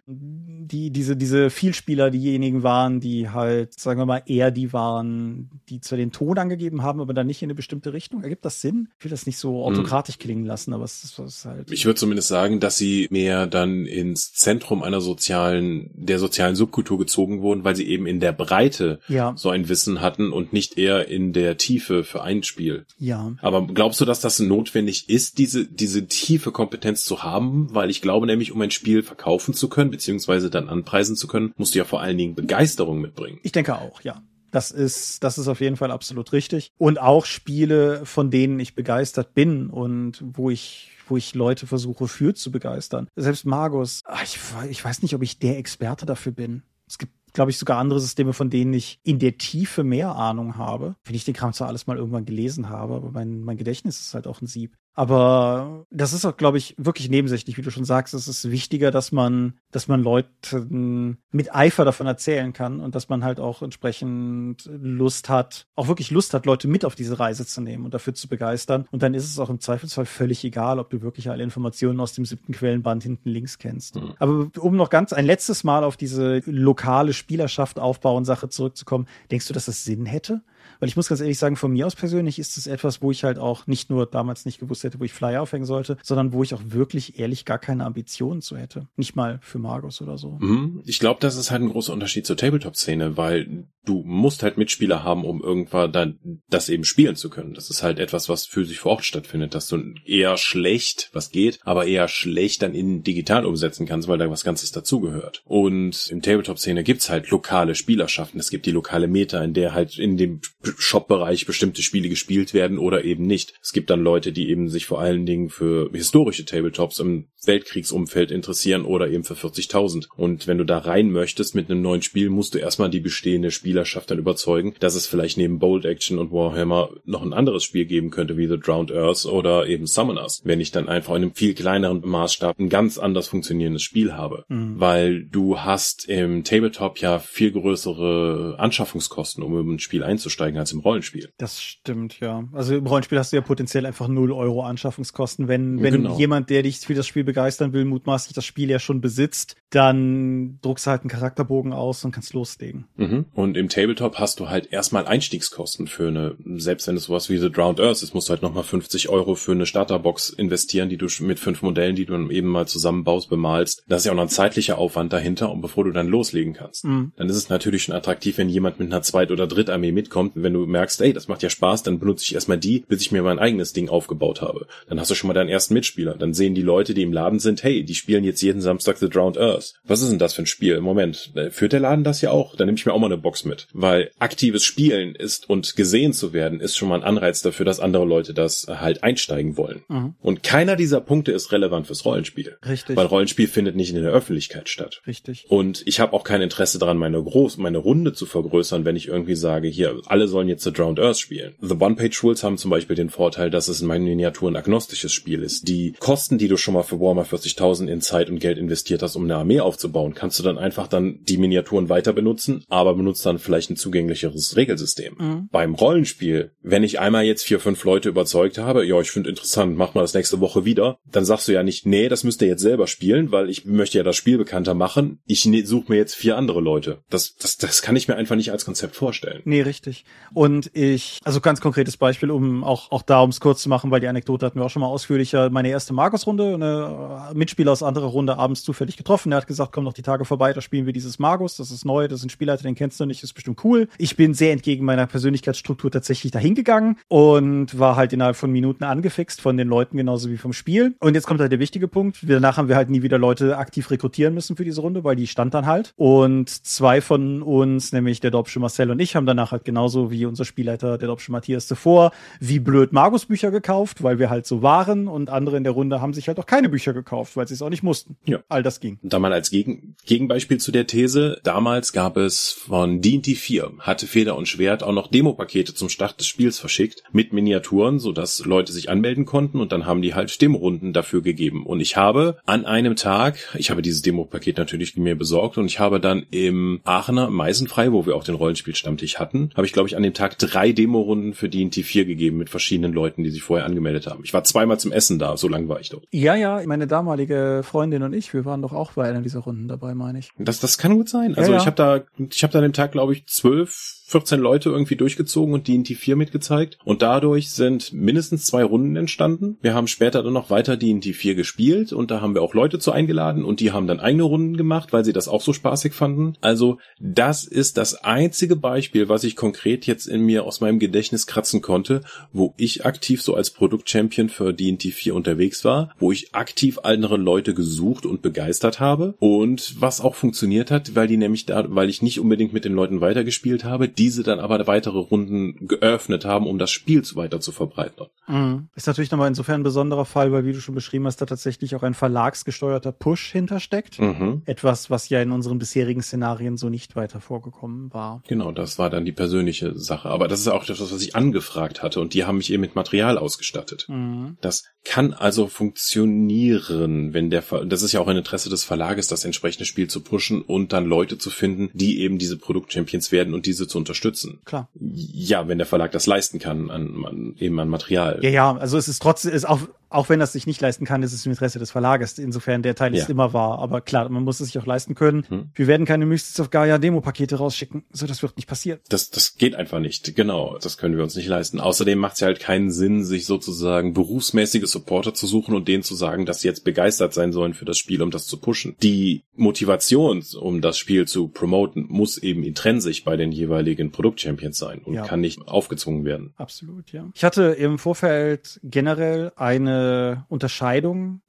Speaker 1: die, diese, diese Vielspieler diejenigen waren, die halt, sagen wir mal, eher die waren, die zwar den Ton angegeben haben, aber dann nicht in eine bestimmte Richtung. Ergibt das Sinn? Ich will das nicht so hm. autokratisch klingen lassen, aber es ist, es ist halt.
Speaker 2: Ich würde zumindest sagen, dass sie mehr dann ins Zentrum einer sozialen, der sozialen Subkultur gezogen wurden, weil sie eben in der Breite ja. so ein Wissen hatten und nicht eher in der Tiefe für ein Spiel.
Speaker 1: Ja.
Speaker 2: Aber glaubst du, dass das notwendig ist, diese, diese tiefe Kompetenz zu haben? Weil ich glaube nämlich, um ein Spiel verkaufen zu können, beziehungsweise dann anpreisen zu können, musst du ja vor allen Dingen Begeisterung mitbringen.
Speaker 1: Ich denke auch, ja. Das ist, das ist auf jeden Fall absolut richtig. Und auch Spiele, von denen ich begeistert bin und wo ich wo ich Leute versuche für zu begeistern. Selbst Magus, ah, ich, ich weiß nicht, ob ich der Experte dafür bin. Es gibt glaube ich, sogar andere Systeme, von denen ich in der Tiefe mehr Ahnung habe. Wenn ich den Kram zwar alles mal irgendwann gelesen habe, aber mein, mein Gedächtnis ist halt auch ein Sieb. Aber das ist auch, glaube ich, wirklich nebensächlich, wie du schon sagst. Es ist wichtiger, dass man, dass man Leuten mit Eifer davon erzählen kann und dass man halt auch entsprechend Lust hat, auch wirklich Lust hat, Leute mit auf diese Reise zu nehmen und dafür zu begeistern. Und dann ist es auch im Zweifelsfall völlig egal, ob du wirklich alle Informationen aus dem siebten Quellenband hinten links kennst. Mhm. Aber um noch ganz ein letztes Mal auf diese lokale Spielerschaft aufbauen Sache zurückzukommen, denkst du, dass das Sinn hätte? Weil ich muss ganz ehrlich sagen, von mir aus persönlich ist es etwas, wo ich halt auch nicht nur damals nicht gewusst hätte, wo ich Flyer aufhängen sollte, sondern wo ich auch wirklich ehrlich gar keine Ambitionen zu hätte. Nicht mal für Margus oder so.
Speaker 2: Mhm. Ich glaube, das ist halt ein großer Unterschied zur Tabletop-Szene, weil du musst halt Mitspieler haben, um irgendwann dann das eben spielen zu können. Das ist halt etwas, was für sich vor Ort stattfindet, dass du eher schlecht, was geht, aber eher schlecht dann in digital umsetzen kannst, weil da was Ganzes dazugehört. Und im Tabletop-Szene gibt's halt lokale Spielerschaften. Es gibt die lokale Meta, in der halt in dem Shop-Bereich bestimmte Spiele gespielt werden oder eben nicht. Es gibt dann Leute, die eben sich vor allen Dingen für historische Tabletops im Weltkriegsumfeld interessieren oder eben für 40.000. Und wenn du da rein möchtest mit einem neuen Spiel, musst du erstmal die bestehende Spielerschaft dann überzeugen, dass es vielleicht neben Bold Action und Warhammer noch ein anderes Spiel geben könnte, wie The Drowned Earth oder eben Summoners. Wenn ich dann einfach in einem viel kleineren Maßstab ein ganz anders funktionierendes Spiel habe. Mhm. Weil du hast im Tabletop ja viel größere Anschaffungskosten, um in ein Spiel einzusteigen als im Rollenspiel.
Speaker 1: Das stimmt, ja. Also im Rollenspiel hast du ja potenziell einfach 0 Euro Anschaffungskosten. Wenn, wenn genau. jemand, der dich für das Spiel begeistern will, mutmaßlich das Spiel ja schon besitzt, dann druckst du halt einen Charakterbogen aus und kannst loslegen.
Speaker 2: Mhm. Und im Tabletop hast du halt erstmal Einstiegskosten für eine, selbst wenn es sowas wie The Drowned Earth ist, musst du halt nochmal 50 Euro für eine Starterbox investieren, die du mit fünf Modellen, die du eben mal zusammenbaust, bemalst. Da ist ja auch noch ein zeitlicher Aufwand dahinter, und bevor du dann loslegen kannst. Mhm. Dann ist es natürlich schon attraktiv, wenn jemand mit einer Zweit- oder Drittarmee mitkommt, Wenn du merkst, ey, das macht ja Spaß, dann benutze ich erstmal die, bis ich mir mein eigenes Ding aufgebaut habe. Dann hast du schon mal deinen ersten Mitspieler. Dann sehen die Leute, die im Laden sind, hey, die spielen jetzt jeden Samstag The Drowned Earth. Was ist denn das für ein Spiel? Moment, äh, führt der Laden das ja auch? Dann nehme ich mir auch mal eine Box mit. Weil aktives Spielen ist und gesehen zu werden, ist schon mal ein Anreiz dafür, dass andere Leute das halt einsteigen wollen. Mhm. Und keiner dieser Punkte ist relevant fürs Rollenspiel.
Speaker 1: Richtig.
Speaker 2: Weil Rollenspiel findet nicht in der Öffentlichkeit statt.
Speaker 1: Richtig.
Speaker 2: Und ich habe auch kein Interesse daran, meine groß, meine Runde zu vergrößern, wenn ich irgendwie sage, hier, alle sollen jetzt The Drowned Earth spielen. The One-Page-Rules haben zum Beispiel den Vorteil, dass es in meinen Miniaturen agnostisches Spiel ist. Die Kosten, die du schon mal für Warhammer 40.000 in Zeit und Geld investiert hast, um eine Armee aufzubauen, kannst du dann einfach dann die Miniaturen weiter benutzen, aber benutzt dann vielleicht ein zugänglicheres Regelsystem. Mhm. Beim Rollenspiel, wenn ich einmal jetzt vier, fünf Leute überzeugt habe, ja, ich finde interessant, mach mal das nächste Woche wieder, dann sagst du ja nicht, nee, das müsst ihr jetzt selber spielen, weil ich möchte ja das Spiel bekannter machen. Ich ne, suche mir jetzt vier andere Leute. Das, das, das kann ich mir einfach nicht als Konzept vorstellen.
Speaker 1: Nee, richtig. Und ich, also ganz konkretes Beispiel, um auch, auch da, um es kurz zu machen, weil die Anekdote hatten wir auch schon mal ausführlicher. Meine erste Magus-Runde, eine Mitspieler aus anderer Runde abends zufällig getroffen. Er hat gesagt, komm noch die Tage vorbei, da spielen wir dieses Magus. Das ist neu, das ist ein Spielleiter, den kennst du nicht, ist bestimmt cool. Ich bin sehr entgegen meiner Persönlichkeitsstruktur tatsächlich dahin gegangen und war halt innerhalb von Minuten angefixt von den Leuten genauso wie vom Spiel. Und jetzt kommt halt der wichtige Punkt. Danach haben wir halt nie wieder Leute aktiv rekrutieren müssen für diese Runde, weil die stand dann halt. Und zwei von uns, nämlich der Dobsche Marcel und ich, haben danach halt genauso wie unser Spielleiter, der Dobsche Matthias zuvor, wie blöd Magus-Bücher gekauft, weil wir halt so waren. Und andere in der Runde haben sich halt auch keine Bücher gekauft, weil sie es auch nicht mussten.
Speaker 2: Ja.
Speaker 1: All das ging.
Speaker 2: Da mal als Gegen Gegenbeispiel zu der These, damals gab es von D&D 4, hatte Feder und Schwert auch noch Demopakete zum Start des Spiels verschickt, mit Miniaturen, sodass Leute sich anmelden konnten und dann haben die halt Stimmrunden dafür gegeben. Und ich habe an einem Tag, ich habe dieses Demo-Paket natürlich mir besorgt und ich habe dann im Aachener Meisenfrei, wo wir auch den Rollenspielstammtisch hatten, habe ich glaube ich an dem Tag drei Demo-Runden für D&D 4 gegeben mit verschiedenen Leuten, die sich vorher angemeldet haben. Ich war zweimal zum Essen da, so lange war ich dort.
Speaker 1: Ja, ja, meine damalige Freundin und ich, wir waren doch auch bei einer dieser Runden dabei, meine ich.
Speaker 2: Das, das kann gut sein. Also ja, ja. ich habe da, ich habe da an dem Tag glaube ich zwölf 14 Leute irgendwie durchgezogen und D&D 4 mitgezeigt. Und dadurch sind mindestens zwei Runden entstanden. Wir haben später dann noch weiter D&D 4 gespielt und da haben wir auch Leute zu eingeladen und die haben dann eigene Runden gemacht, weil sie das auch so spaßig fanden. Also das ist das einzige Beispiel, was ich konkret jetzt in mir aus meinem Gedächtnis kratzen konnte, wo ich aktiv so als Produktchampion für D&D 4 unterwegs war, wo ich aktiv andere Leute gesucht und begeistert habe und was auch funktioniert hat, weil die nämlich da, weil ich nicht unbedingt mit den Leuten weitergespielt habe, diese dann aber weitere Runden geöffnet haben, um das Spiel weiter zu verbreiten.
Speaker 1: Mhm. Ist natürlich nochmal insofern ein besonderer Fall, weil wie du schon beschrieben hast, da tatsächlich auch ein verlagsgesteuerter Push hintersteckt. Mhm. Etwas, was ja in unseren bisherigen Szenarien so nicht weiter vorgekommen war.
Speaker 2: Genau, das war dann die persönliche Sache. Aber das ist auch das, was ich angefragt hatte und die haben mich eben mit Material ausgestattet. Mhm. Das kann also funktionieren, wenn der, Ver das ist ja auch ein Interesse des Verlages, das entsprechende Spiel zu pushen und dann Leute zu finden, die eben diese Produktchampions werden und diese zu unterstützen.
Speaker 1: Klar.
Speaker 2: Ja, wenn der Verlag das leisten kann, an, an eben an Material.
Speaker 1: Ja, ja, also es ist trotzdem, ist auch, auch wenn das sich nicht leisten kann, ist es im Interesse des Verlages. Insofern der Teil ja. ist immer wahr. Aber klar, man muss es sich auch leisten können. Hm. Wir werden keine Mystics of Gaia Demo-Pakete rausschicken. So, das wird nicht passieren.
Speaker 2: Das, das geht einfach nicht. Genau. Das können wir uns nicht leisten. Außerdem macht es ja halt keinen Sinn, sich sozusagen berufsmäßige Supporter zu suchen und denen zu sagen, dass sie jetzt begeistert sein sollen für das Spiel, um das zu pushen. Die Motivation, um das Spiel zu promoten, muss eben intrinsisch bei den jeweiligen Produktchampions sein und ja. kann nicht aufgezwungen werden.
Speaker 1: Absolut, ja. Ich hatte im Vorfeld generell eine Unterscheidung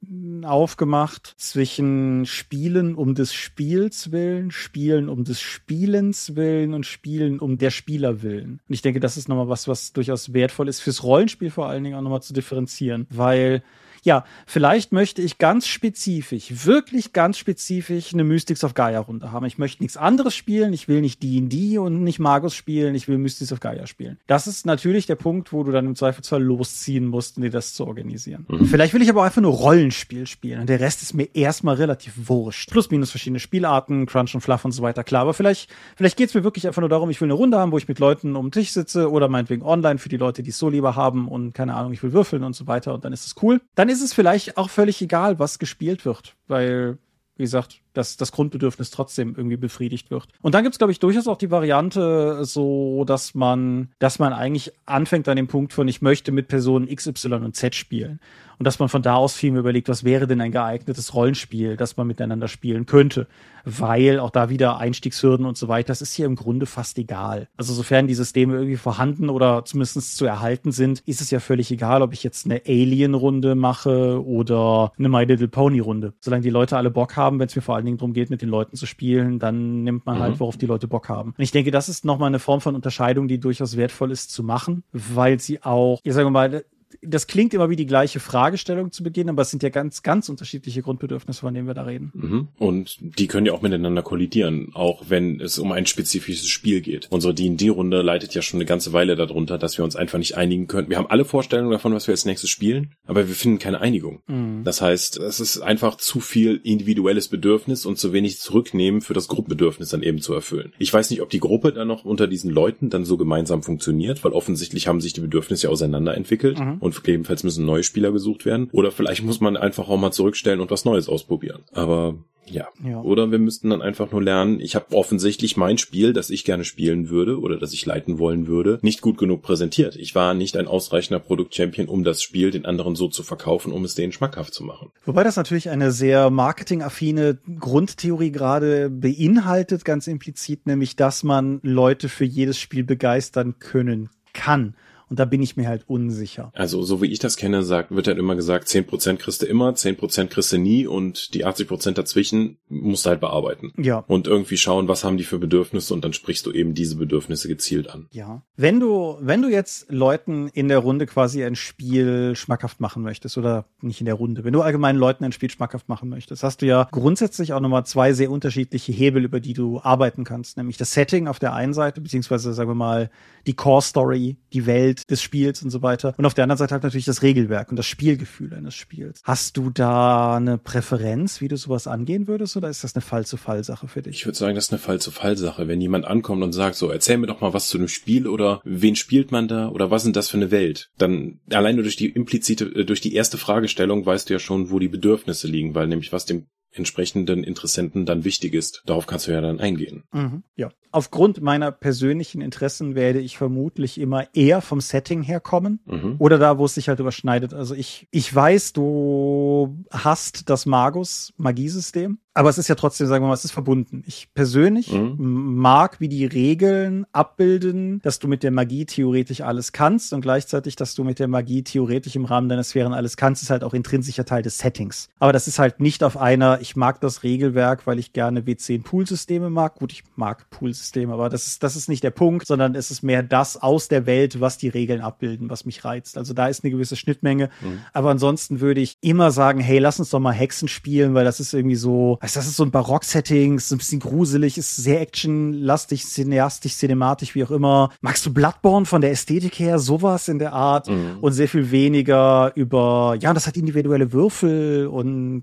Speaker 1: aufgemacht zwischen Spielen um des Spiels willen, Spielen um des Spielens willen und Spielen um der Spieler willen. Und ich denke, das ist nochmal was, was durchaus wertvoll ist fürs Rollenspiel vor allen Dingen auch nochmal zu differenzieren, weil weil ja, vielleicht möchte ich ganz spezifisch, wirklich ganz spezifisch eine Mystics of Gaia Runde haben. Ich möchte nichts anderes spielen. Ich will nicht D&D und nicht Magus spielen. Ich will Mystics of Gaia spielen. Das ist natürlich der Punkt, wo du dann im Zweifelsfall losziehen musst, um dir das zu organisieren. Mhm. Vielleicht will ich aber auch einfach nur Rollenspiel spielen und der Rest ist mir erstmal relativ wurscht. Plus minus verschiedene Spielarten, Crunch und Fluff und so weiter, klar. Aber vielleicht, vielleicht geht's mir wirklich einfach nur darum, ich will eine Runde haben, wo ich mit Leuten um den Tisch sitze oder meinetwegen online für die Leute, die es so lieber haben und keine Ahnung, ich will würfeln und so weiter und dann ist es cool. Dann ist es vielleicht auch völlig egal, was gespielt wird, weil, wie gesagt, dass das Grundbedürfnis trotzdem irgendwie befriedigt wird. Und dann gibt's glaube ich, durchaus auch die Variante, so dass man, dass man eigentlich anfängt an dem Punkt von, ich möchte mit Personen X, Y und Z spielen und dass man von da aus viel mehr überlegt, was wäre denn ein geeignetes Rollenspiel, das man miteinander spielen könnte. Weil auch da wieder Einstiegshürden und so weiter, das ist hier im Grunde fast egal. Also sofern die Systeme irgendwie vorhanden oder zumindest zu erhalten sind, ist es ja völlig egal, ob ich jetzt eine Alien-Runde mache oder eine My Little Pony-Runde. Solange die Leute alle Bock haben, wenn es mir vor allen Dingen darum geht, mit den Leuten zu spielen, dann nimmt man halt, mhm. halt, worauf die Leute Bock haben. Und ich denke, das ist nochmal eine Form von Unterscheidung, die durchaus wertvoll ist zu machen, weil sie auch, ich sage mal, das klingt immer wie die gleiche Fragestellung zu Beginn, aber es sind ja ganz, ganz unterschiedliche Grundbedürfnisse, von denen wir da reden.
Speaker 2: Mhm. Und die können ja auch miteinander kollidieren, auch wenn es um ein spezifisches Spiel geht. Unsere D&D-Runde leitet ja schon eine ganze Weile darunter, dass wir uns einfach nicht einigen können. Wir haben alle Vorstellungen davon, was wir als nächstes spielen, aber wir finden keine Einigung. Mhm. Das heißt, es ist einfach zu viel individuelles Bedürfnis und zu wenig zurücknehmen für das Gruppenbedürfnis dann eben zu erfüllen. Ich weiß nicht, ob die Gruppe dann noch unter diesen Leuten dann so gemeinsam funktioniert, weil offensichtlich haben sich die Bedürfnisse auseinander entwickelt. Mhm und gegebenenfalls müssen neue Spieler gesucht werden. Oder vielleicht muss man einfach auch mal zurückstellen und was Neues ausprobieren. Aber ja. ja. Oder wir müssten dann einfach nur lernen, ich habe offensichtlich mein Spiel, das ich gerne spielen würde oder das ich leiten wollen würde, nicht gut genug präsentiert. Ich war nicht ein ausreichender Produktchampion, um das Spiel den anderen so zu verkaufen, um es denen schmackhaft zu machen.
Speaker 1: Wobei das natürlich eine sehr marketingaffine Grundtheorie gerade beinhaltet, ganz implizit, nämlich, dass man Leute für jedes Spiel begeistern können kann. Und da bin ich mir halt unsicher.
Speaker 2: Also, so wie ich das kenne, sagt, wird halt immer gesagt, 10% kriegst du immer, 10% kriegst du nie und die 80% dazwischen musst du halt bearbeiten.
Speaker 1: Ja.
Speaker 2: Und irgendwie schauen, was haben die für Bedürfnisse und dann sprichst du eben diese Bedürfnisse gezielt an.
Speaker 1: Ja. Wenn du, wenn du jetzt Leuten in der Runde quasi ein Spiel schmackhaft machen möchtest oder nicht in der Runde, wenn du allgemein Leuten ein Spiel schmackhaft machen möchtest, hast du ja grundsätzlich auch nochmal zwei sehr unterschiedliche Hebel, über die du arbeiten kannst, nämlich das Setting auf der einen Seite, beziehungsweise sagen wir mal die Core Story, die Welt, des Spiels und so weiter. Und auf der anderen Seite halt natürlich das Regelwerk und das Spielgefühl eines Spiels. Hast du da eine Präferenz, wie du sowas angehen würdest, oder ist das eine Fall-zu-Fall-Sache für dich?
Speaker 2: Ich würde sagen, das ist eine Fall-zu-Fall-Sache. Wenn jemand ankommt und sagt, so, erzähl mir doch mal was zu einem Spiel oder wen spielt man da oder was sind das für eine Welt, dann allein nur durch die implizite, äh, durch die erste Fragestellung weißt du ja schon, wo die Bedürfnisse liegen, weil nämlich was dem entsprechenden Interessenten dann wichtig ist. Darauf kannst du ja dann eingehen.
Speaker 1: Mhm, ja. Aufgrund meiner persönlichen Interessen werde ich vermutlich immer eher vom Setting herkommen mhm. oder da, wo es sich halt überschneidet. Also ich, ich weiß, du hast das Magus Magiesystem aber es ist ja trotzdem, sagen wir mal, es ist verbunden. Ich persönlich mhm. mag, wie die Regeln abbilden, dass du mit der Magie theoretisch alles kannst und gleichzeitig, dass du mit der Magie theoretisch im Rahmen deiner Sphären alles kannst, ist halt auch intrinsischer Teil des Settings. Aber das ist halt nicht auf einer, ich mag das Regelwerk, weil ich gerne W10-Pool-Systeme mag. Gut, ich mag Pool-Systeme, aber das ist, das ist nicht der Punkt, sondern es ist mehr das aus der Welt, was die Regeln abbilden, was mich reizt. Also da ist eine gewisse Schnittmenge. Mhm. Aber ansonsten würde ich immer sagen, hey, lass uns doch mal Hexen spielen, weil das ist irgendwie so, weißt, das ist so ein Barock-Setting, ist ein bisschen gruselig, ist sehr actionlastig, cineastisch, cinematisch, wie auch immer. Magst du Bloodborne von der Ästhetik her, sowas in der Art mhm. und sehr viel weniger über, ja, das hat individuelle Würfel und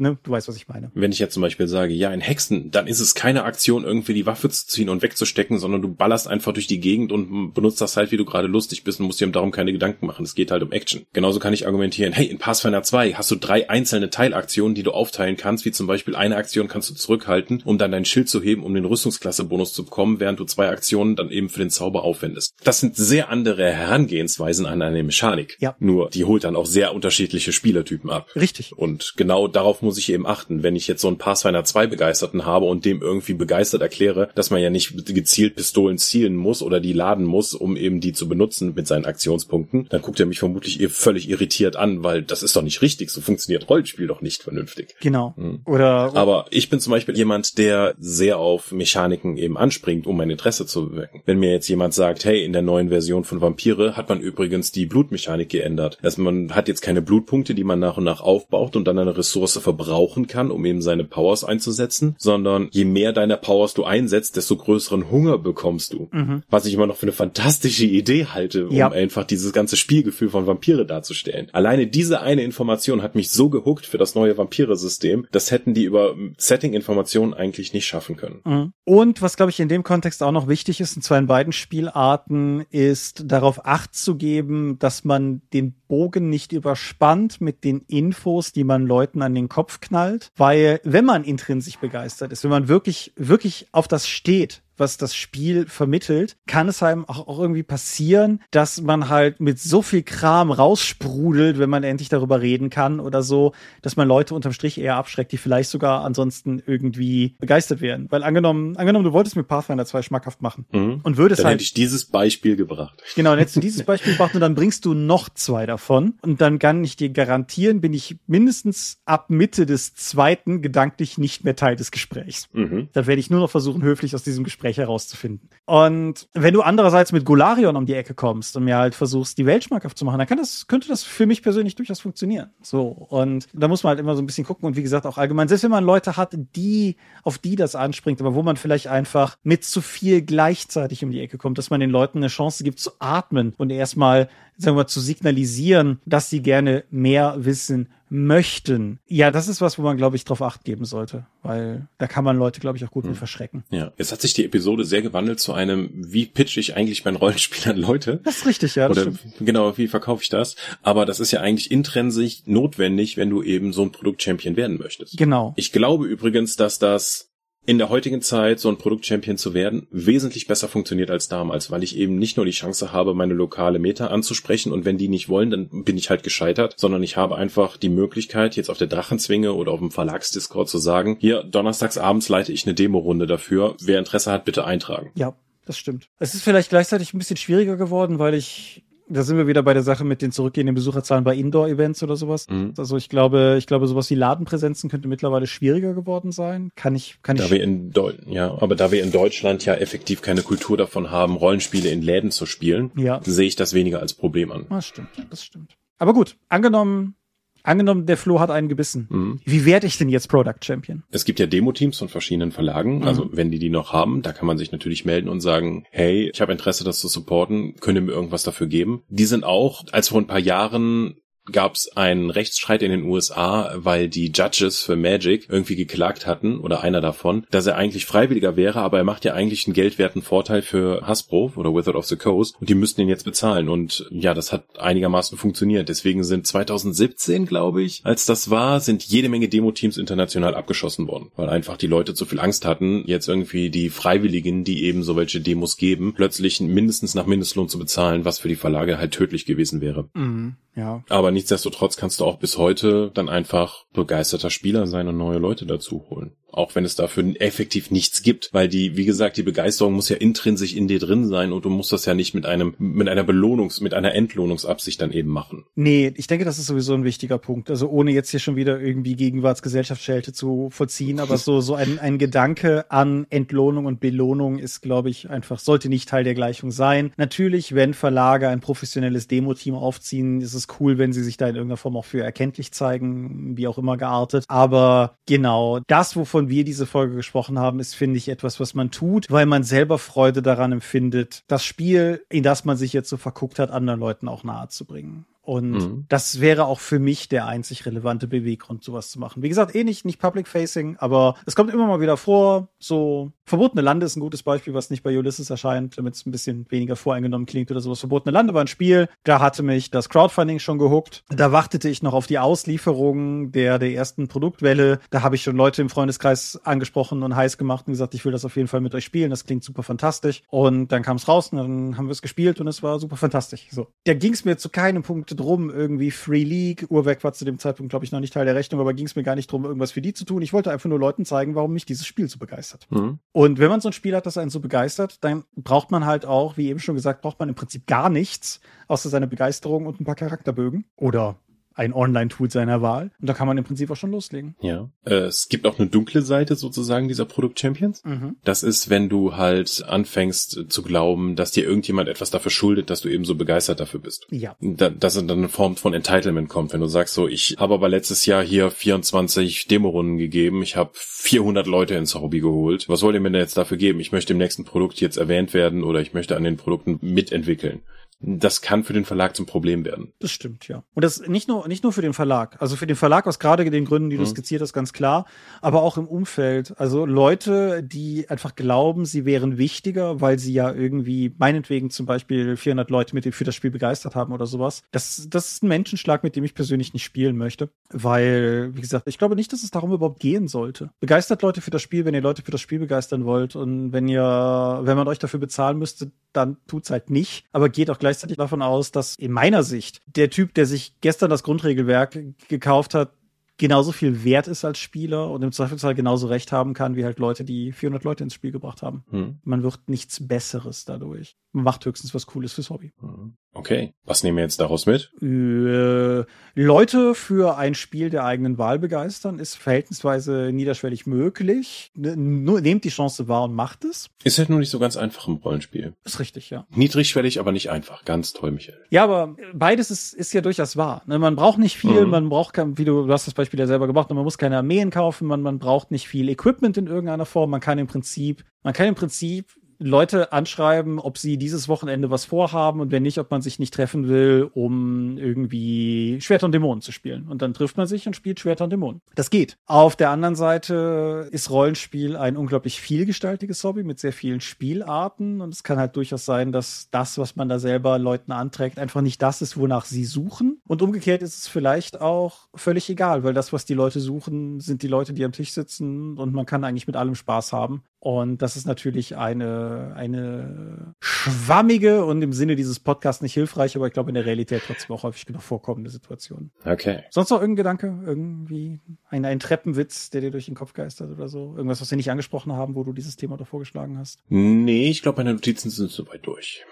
Speaker 1: ne, du weißt, was ich meine.
Speaker 2: Wenn ich jetzt zum Beispiel sage, ja, in Hexen, dann ist es keine Aktion, irgendwie die Waffe zu ziehen und wegzustecken, sondern du ballerst einfach durch die Gegend und benutzt das halt, wie du gerade lustig bist und musst dir darum keine Gedanken machen. Es geht halt um Action. Genauso kann ich argumentieren, hey, in Pathfinder 2 hast du drei einzelne Teilaktionen, die du aufteilen kannst, wie zum Beispiel eine Aktion kannst du zurückhalten, um dann dein Schild zu heben, um den Rüstungsklasse-Bonus zu bekommen, während du zwei Aktionen dann eben für den Zauber aufwendest. Das sind sehr andere Herangehensweisen an eine Mechanik.
Speaker 1: Ja.
Speaker 2: Nur, die holt dann auch sehr unterschiedliche Spielertypen ab.
Speaker 1: Richtig.
Speaker 2: Und genau darauf muss muss ich eben achten, wenn ich jetzt so einen Pathfinder 2 Begeisterten habe und dem irgendwie begeistert erkläre, dass man ja nicht gezielt Pistolen zielen muss oder die laden muss, um eben die zu benutzen mit seinen Aktionspunkten, dann guckt er mich vermutlich völlig irritiert an, weil das ist doch nicht richtig. So funktioniert Rollenspiel doch nicht vernünftig.
Speaker 1: Genau. Hm. Oder.
Speaker 2: Aber ich bin zum Beispiel jemand, der sehr auf Mechaniken eben anspringt, um mein Interesse zu wecken. Wenn mir jetzt jemand sagt, hey, in der neuen Version von Vampire hat man übrigens die Blutmechanik geändert. Also man hat jetzt keine Blutpunkte, die man nach und nach aufbaut und dann eine Ressource verbraucht brauchen kann, um eben seine Powers einzusetzen, sondern je mehr deiner Powers du einsetzt, desto größeren Hunger bekommst du. Mhm. Was ich immer noch für eine fantastische Idee halte, um ja. einfach dieses ganze Spielgefühl von Vampire darzustellen. Alleine diese eine Information hat mich so gehuckt für das neue Vampire-System, das hätten die über Setting-Informationen eigentlich nicht schaffen können.
Speaker 1: Mhm. Und was, glaube ich, in dem Kontext auch noch wichtig ist, und zwar in beiden Spielarten, ist darauf Acht zu geben, dass man den Bogen nicht überspannt mit den Infos, die man Leuten an den Kopf knallt, weil wenn man intrinsisch begeistert ist, wenn man wirklich, wirklich auf das steht, was das Spiel vermittelt, kann es einem auch, auch irgendwie passieren, dass man halt mit so viel Kram raussprudelt, wenn man endlich darüber reden kann oder so, dass man Leute unterm Strich eher abschreckt, die vielleicht sogar ansonsten irgendwie begeistert werden. Weil angenommen, angenommen, du wolltest mit Pathfinder 2 schmackhaft machen
Speaker 2: Mhm.
Speaker 1: und würdest
Speaker 2: Dann
Speaker 1: halt
Speaker 2: hätte ich dieses Beispiel gebracht.
Speaker 1: Genau, dann hättest du dieses Beispiel gebracht und dann bringst du noch zwei davon. Und dann kann ich dir garantieren, bin ich mindestens ab Mitte des zweiten gedanklich nicht mehr Teil des Gesprächs.
Speaker 2: Mhm.
Speaker 1: Dann werde ich nur noch versuchen, höflich aus diesem Gespräch herauszufinden. Und wenn du andererseits mit Golarion um die Ecke kommst und mir halt versuchst, die Welt schmackhaft zu machen, dann kann das, könnte das für mich persönlich durchaus funktionieren. So. Und da muss man halt immer so ein bisschen gucken und wie gesagt auch allgemein, selbst wenn man Leute hat, die, auf die das anspringt, aber wo man vielleicht einfach mit zu viel gleichzeitig um die Ecke kommt, dass man den Leuten eine Chance gibt zu atmen und erstmal, sagen wir mal, zu signalisieren, dass sie gerne mehr wissen möchten. Ja, das ist was, wo man, glaube ich, drauf acht geben sollte, weil da kann man Leute, glaube ich, auch gut mit verschrecken.
Speaker 2: Ja. Jetzt hat sich die Episode sehr gewandelt zu einem, wie pitch ich eigentlich mein Rollenspiel an Leute?
Speaker 1: Das ist richtig, ja.
Speaker 2: Oder
Speaker 1: stimmt.
Speaker 2: genau, wie verkaufe ich das? Aber das ist ja eigentlich intrinsisch notwendig, wenn du eben so ein Produkt-Champion werden möchtest.
Speaker 1: Genau.
Speaker 2: Ich glaube übrigens, dass das in der heutigen Zeit, so ein Produkt-Champion zu werden, wesentlich besser funktioniert als damals, weil ich eben nicht nur die Chance habe, meine lokale Meta anzusprechen und wenn die nicht wollen, dann bin ich halt gescheitert, sondern ich habe einfach die Möglichkeit, jetzt auf der Drachenzwinge oder auf dem Verlagsdiscord zu sagen, hier, donnerstags abends leite ich eine Demo-Runde dafür. Wer Interesse hat, bitte eintragen.
Speaker 1: Ja, das stimmt. Es ist vielleicht gleichzeitig ein bisschen schwieriger geworden, weil ich da sind wir wieder bei der Sache mit den zurückgehenden Besucherzahlen bei Indoor-Events oder sowas.
Speaker 2: Mhm.
Speaker 1: Also ich glaube, ich glaube, sowas wie Ladenpräsenzen könnte mittlerweile schwieriger geworden sein. Kann ich, kann
Speaker 2: Da
Speaker 1: ich.
Speaker 2: wir in Deu ja, aber da wir in Deutschland ja effektiv keine Kultur davon haben, Rollenspiele in Läden zu spielen,
Speaker 1: Ja.
Speaker 2: sehe ich das weniger als Problem an.
Speaker 1: Das stimmt, das stimmt. Aber gut, angenommen, angenommen, der Flo hat einen gebissen.
Speaker 2: Mhm.
Speaker 1: Wie werde ich denn jetzt Product Champion?
Speaker 2: Es gibt ja Demo-Teams von verschiedenen Verlagen, also wenn die die noch haben, da kann man sich natürlich melden und sagen, hey, ich habe Interesse, das zu supporten, könnt ihr mir irgendwas dafür geben? Die sind auch, als vor ein paar Jahren gab es einen Rechtsstreit in den USA, weil die Judges für Magic irgendwie geklagt hatten, oder einer davon, dass er eigentlich Freiwilliger wäre, aber er macht ja eigentlich einen geldwerten Vorteil für Hasbro oder Wizard of the Coast und die müssten ihn jetzt bezahlen. Und ja, das hat einigermaßen funktioniert. Deswegen sind 2017, glaube ich, als das war, sind jede Menge Demo-Teams international abgeschossen worden, weil einfach die Leute zu viel Angst hatten, jetzt irgendwie die Freiwilligen, die eben so welche Demos geben, plötzlich mindestens nach Mindestlohn zu bezahlen, was für die Verlage halt tödlich gewesen wäre.
Speaker 1: Mhm. Ja.
Speaker 2: Aber nichtsdestotrotz kannst du auch bis heute dann einfach begeisterter Spieler sein und neue Leute dazu holen. Auch wenn es dafür effektiv nichts gibt, weil die, wie gesagt, die Begeisterung muss ja intrinsisch in dir drin sein und du musst das ja nicht mit einem, mit einer Belohnungs-, mit einer Entlohnungsabsicht dann eben machen.
Speaker 1: Nee, ich denke, das ist sowieso ein wichtiger Punkt. Also ohne jetzt hier schon wieder irgendwie Gegenwartsgesellschaftsschelte zu vollziehen, aber so, so ein, ein Gedanke an Entlohnung und Belohnung ist, glaube ich, einfach, sollte nicht Teil der Gleichung sein. Natürlich, wenn Verlage ein professionelles Demo-Team aufziehen, ist es cool, wenn sie sich da in irgendeiner Form auch für erkenntlich zeigen, wie auch immer geartet. Aber genau, das, wovon wir diese Folge gesprochen haben, ist, finde ich, etwas, was man tut, weil man selber Freude daran empfindet, das Spiel, in das man sich jetzt so verguckt hat, anderen Leuten auch nahe zu bringen. Und
Speaker 2: Mhm.
Speaker 1: das wäre auch für mich der einzig relevante Beweggrund, sowas zu machen. Wie gesagt, eh nicht, nicht Public Facing, aber es kommt immer mal wieder vor, so Verbotene Lande ist ein gutes Beispiel, was nicht bei Ulysses erscheint, damit es ein bisschen weniger voreingenommen klingt oder sowas. Verbotene Lande war ein Spiel, da hatte mich das Crowdfunding schon gehuckt. Da wartete ich noch auf die Auslieferung der, der ersten Produktwelle. Da habe ich schon Leute im Freundeskreis angesprochen und heiß gemacht und gesagt, ich will das auf jeden Fall mit euch spielen. Das klingt super fantastisch. Und dann kam es raus und dann haben wir es gespielt und es war super fantastisch. So. Da ging es mir zu keinem Punkt drum, irgendwie Free League. Urwerk war zu dem Zeitpunkt, glaube ich, noch nicht Teil der Rechnung, aber ging es mir gar nicht drum, irgendwas für die zu tun. Ich wollte einfach nur Leuten zeigen, warum mich dieses Spiel so begeistert.
Speaker 2: Mhm.
Speaker 1: Und wenn man so ein Spiel hat, das einen so begeistert, dann braucht man halt auch, wie eben schon gesagt, braucht man im Prinzip gar nichts, außer seine Begeisterung und ein paar Charakterbögen. Oder ein Online-Tool seiner Wahl. Und da kann man im Prinzip auch schon loslegen.
Speaker 2: Ja. Äh, es gibt auch eine dunkle Seite sozusagen dieser Produkt-Champions.
Speaker 1: Mhm.
Speaker 2: Das ist, wenn du halt anfängst zu glauben, dass dir irgendjemand etwas dafür schuldet, dass du eben so begeistert dafür bist.
Speaker 1: Ja.
Speaker 2: Da, dass dann eine Form von Entitlement kommt, wenn du sagst so, ich habe aber letztes Jahr hier 24 Demorunden gegeben, ich habe 400 Leute ins Hobby geholt. Was wollt ihr mir denn jetzt dafür geben? Ich möchte im nächsten Produkt jetzt erwähnt werden oder ich möchte an den Produkten mitentwickeln. Das kann für den Verlag zum Problem werden.
Speaker 1: Das stimmt, ja. Und das nicht nur, nicht nur für den Verlag. Also für den Verlag aus gerade den Gründen, die du mhm. skizziert hast, ganz klar. Aber auch im Umfeld. Also Leute, die einfach glauben, sie wären wichtiger, weil sie ja irgendwie meinetwegen zum Beispiel 400 Leute mit für das Spiel begeistert haben oder sowas. Das, das ist ein Menschenschlag, mit dem ich persönlich nicht spielen möchte. Weil, wie gesagt, ich glaube nicht, dass es darum überhaupt gehen sollte. Begeistert Leute für das Spiel, wenn ihr Leute für das Spiel begeistern wollt. Und wenn ihr, wenn man euch dafür bezahlen müsste, dann tut's halt nicht. Aber geht auch gleichzeitig davon aus, dass in meiner Sicht der Typ, der sich gestern das Grundregelwerk gekauft hat, genauso viel wert ist als Spieler und im Zweifelsfall genauso recht haben kann wie halt Leute, die 400 Leute ins Spiel gebracht haben. Hm. Man wird nichts Besseres dadurch. Man macht höchstens was Cooles fürs Hobby. Hm.
Speaker 2: Okay, was nehmen wir jetzt daraus mit?
Speaker 1: Äh, Leute für ein Spiel der eigenen Wahl begeistern ist verhältnisweise niederschwellig möglich. Nur nehmt die Chance wahr und macht es.
Speaker 2: Ist halt nur nicht so ganz einfach im Rollenspiel.
Speaker 1: Ist richtig, ja.
Speaker 2: Niedrigschwellig, aber nicht einfach. Ganz toll, Michael.
Speaker 1: Ja, aber beides ist, ist ja durchaus wahr. Ne, man braucht nicht viel, mhm. man braucht, wie du, du hast das Beispiel ja selber gemacht, man muss keine Armeen kaufen, man, man braucht nicht viel Equipment in irgendeiner Form, man kann im Prinzip, man kann im Prinzip Leute anschreiben, ob sie dieses Wochenende was vorhaben und wenn nicht, ob man sich nicht treffen will, um irgendwie Schwerter und Dämonen zu spielen. Und dann trifft man sich und spielt Schwerter und Dämonen. Das geht. Auf der anderen Seite ist Rollenspiel ein unglaublich vielgestaltiges Hobby mit sehr vielen Spielarten und es kann halt durchaus sein, dass das, was man da selber Leuten anträgt, einfach nicht das ist, wonach sie suchen. Und umgekehrt ist es vielleicht auch völlig egal, weil das, was die Leute suchen, sind die Leute, die am Tisch sitzen und man kann eigentlich mit allem Spaß haben. Und das ist natürlich eine, eine schwammige und im Sinne dieses Podcasts nicht hilfreich, aber ich glaube in der Realität trotzdem auch häufig genug vorkommende Situation.
Speaker 2: Okay.
Speaker 1: Sonst noch irgendein Gedanke? Irgendwie ein, ein Treppenwitz, der dir durch den Kopf geistert oder so? Irgendwas, was wir nicht angesprochen haben, wo du dieses Thema doch vorgeschlagen hast?
Speaker 2: Nee, ich glaube, meine Notizen sind soweit durch.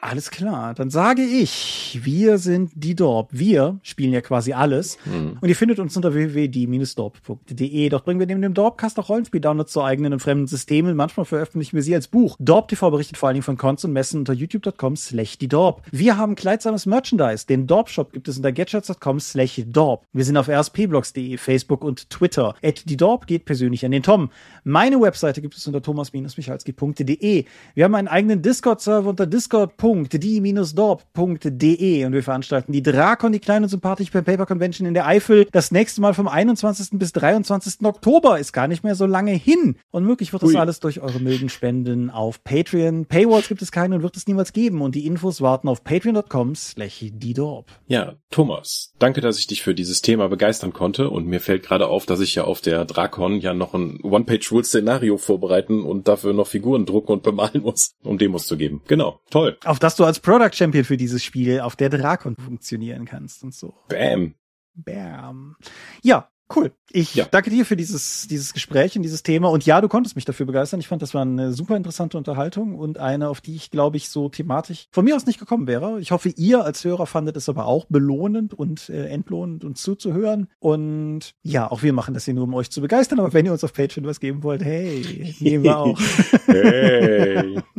Speaker 1: Alles klar, dann sage ich, wir sind die Dorp. Wir spielen ja quasi alles. Mhm. Und ihr findet uns unter www.die-dorp.de. Dort bringen wir neben dem Dorpcast auch Rollenspiel-Downloads zu eigenen und fremden Systemen. Manchmal veröffentlichen wir sie als Buch. Dorp TV berichtet vor allen Dingen von Cons und Messen unter youtube.com slash die Dorp. Wir haben kleidsames Merchandise. Den Dorp-Shop gibt es unter gadgets.com slash Dorp. Wir sind auf rspblogs.de, Facebook und Twitter. At die Dorp geht persönlich an den Tom. Meine Webseite gibt es unter thomas-michalski.de. Wir haben einen eigenen Discord-Server unter discord.com www.die-dorp.de und wir veranstalten die Drakon, die kleine und sympathische Paper Convention in der Eifel. Das nächste Mal vom 21. bis 23. Oktober ist gar nicht mehr so lange hin. Und möglich wird das Ui. alles durch eure milden Spenden auf Patreon. Paywalls gibt es keine und wird es niemals geben und die Infos warten auf patreon.com slash die-dorp.
Speaker 2: Ja, Thomas, danke, dass ich dich für dieses Thema begeistern konnte und mir fällt gerade auf, dass ich ja auf der Drakon ja noch ein One-Page-Rule-Szenario vorbereiten und dafür noch Figuren drucken und bemalen muss, um Demos zu geben. Genau, toll.
Speaker 1: Auf auf das du als Product Champion für dieses Spiel auf der Drakon funktionieren kannst und so.
Speaker 2: Bam.
Speaker 1: Bam. Ja, cool. Ich ja. danke dir für dieses, dieses Gespräch und dieses Thema. Und ja, du konntest mich dafür begeistern. Ich fand, das war eine super interessante Unterhaltung und eine, auf die ich, glaube ich, so thematisch von mir aus nicht gekommen wäre. Ich hoffe, ihr als Hörer fandet es aber auch belohnend und äh, entlohnend, uns zuzuhören. Und ja, auch wir machen das hier nur, um euch zu begeistern. Aber wenn ihr uns auf Patreon was geben wollt, hey, nehmen wir auch. hey.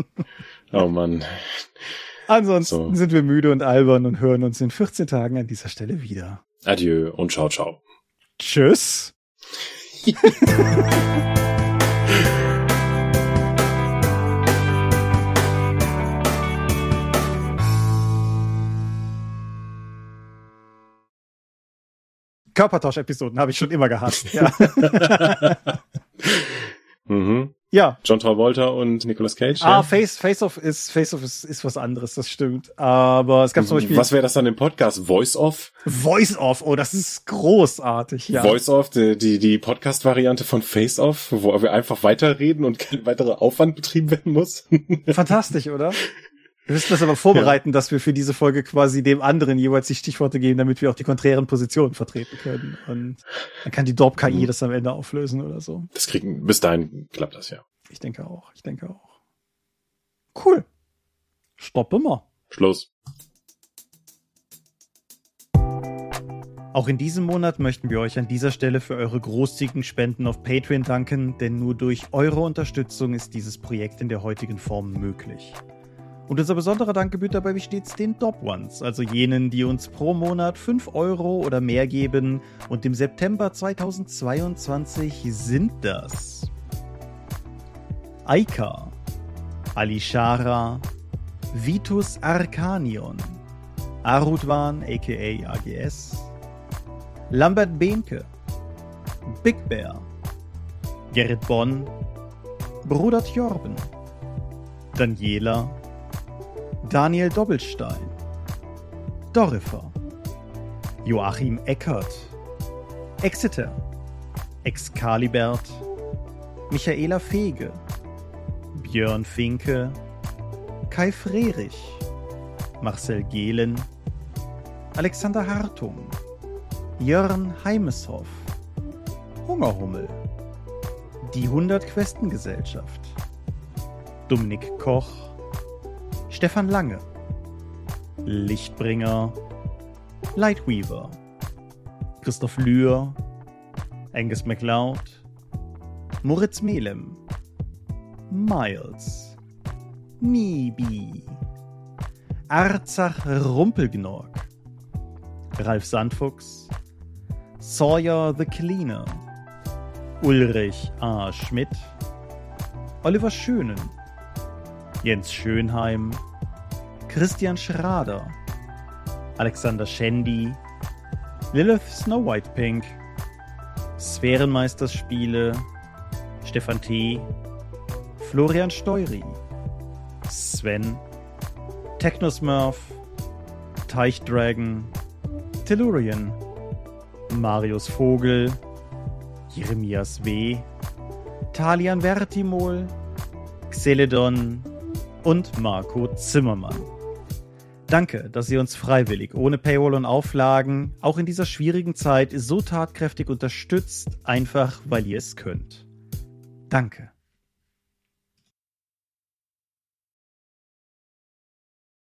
Speaker 2: Oh Mann.
Speaker 1: Ansonsten so. sind wir müde und albern und hören uns in 14 Tagen an dieser Stelle wieder.
Speaker 2: Adieu und ciao, ciao.
Speaker 1: Tschüss. Körpertausch-Episoden habe ich schon immer gehasst. Ja.
Speaker 2: mhm. Ja. John Travolta und Nicolas Cage.
Speaker 1: Ah, ja. Face, Face Off ist, Face Off ist, ist was anderes, das stimmt. Aber es gab zum Beispiel.
Speaker 2: Was wäre das dann im Podcast? Voice Off?
Speaker 1: Voice Off, oh, das ist großartig, ja.
Speaker 2: Voice Off, die, die, die Podcast-Variante von Face Off, wo wir einfach weiterreden und kein weiterer Aufwand betrieben werden muss.
Speaker 1: Fantastisch, oder? Wir müssen das aber vorbereiten, ja. dass wir für diese Folge quasi dem anderen jeweils die Stichworte geben, damit wir auch die konträren Positionen vertreten können. Und dann kann die Dorp-KI mhm. das am Ende auflösen oder so.
Speaker 2: Das kriegen, bis dahin klappt das ja.
Speaker 1: Ich denke auch, ich denke auch. Cool. Stopp immer.
Speaker 2: Schluss.
Speaker 1: Auch in diesem Monat möchten wir euch an dieser Stelle für eure großzügigen Spenden auf Patreon danken, denn nur durch eure Unterstützung ist dieses Projekt in der heutigen Form möglich. Und unser besonderer Dank gebührt dabei wie stets den Top Ones, also jenen, die uns pro Monat 5 Euro oder mehr geben. Und im September 2022 sind das Aika, Alishara, Vitus Arcanion, Arutwan aka AGS, Lambert Behnke, Big Bear, Gerrit Bonn, Bruder Tjorben, Daniela, Daniel Doppelstein, Dorifer, Joachim Eckert, Exeter, Excalibert, Michaela Fege, Björn Finke, Kai Frerich, Marcel Gehlen, Alexander Hartung, Jörn Heimeshoff, Hungerhummel, die 100 Questengesellschaft, Dominik Koch, Stefan Lange, Lichtbringer, Lightweaver, Christoph Lühr, Angus MacLeod, Moritz Melem, Miles, Nibi, Arzach Rumpelgnorg, Ralf Sandfuchs, Sawyer the Cleaner, Ulrich A. Schmidt, Oliver Schönen, Jens Schönheim, Christian Schrader, Alexander Schendi, Lilith Snow White Pink, Sphärenmeisterspiele, Stefan T., Florian Steury, Sven, Technosmurf, Teichdragon, Tellurian, Marius Vogel, Jeremias W., Talian Vertimol, Xeledon und Marco Zimmermann. Danke, dass ihr uns freiwillig, ohne Paywall und Auflagen, auch in dieser schwierigen Zeit so tatkräftig unterstützt, einfach weil ihr es könnt. Danke.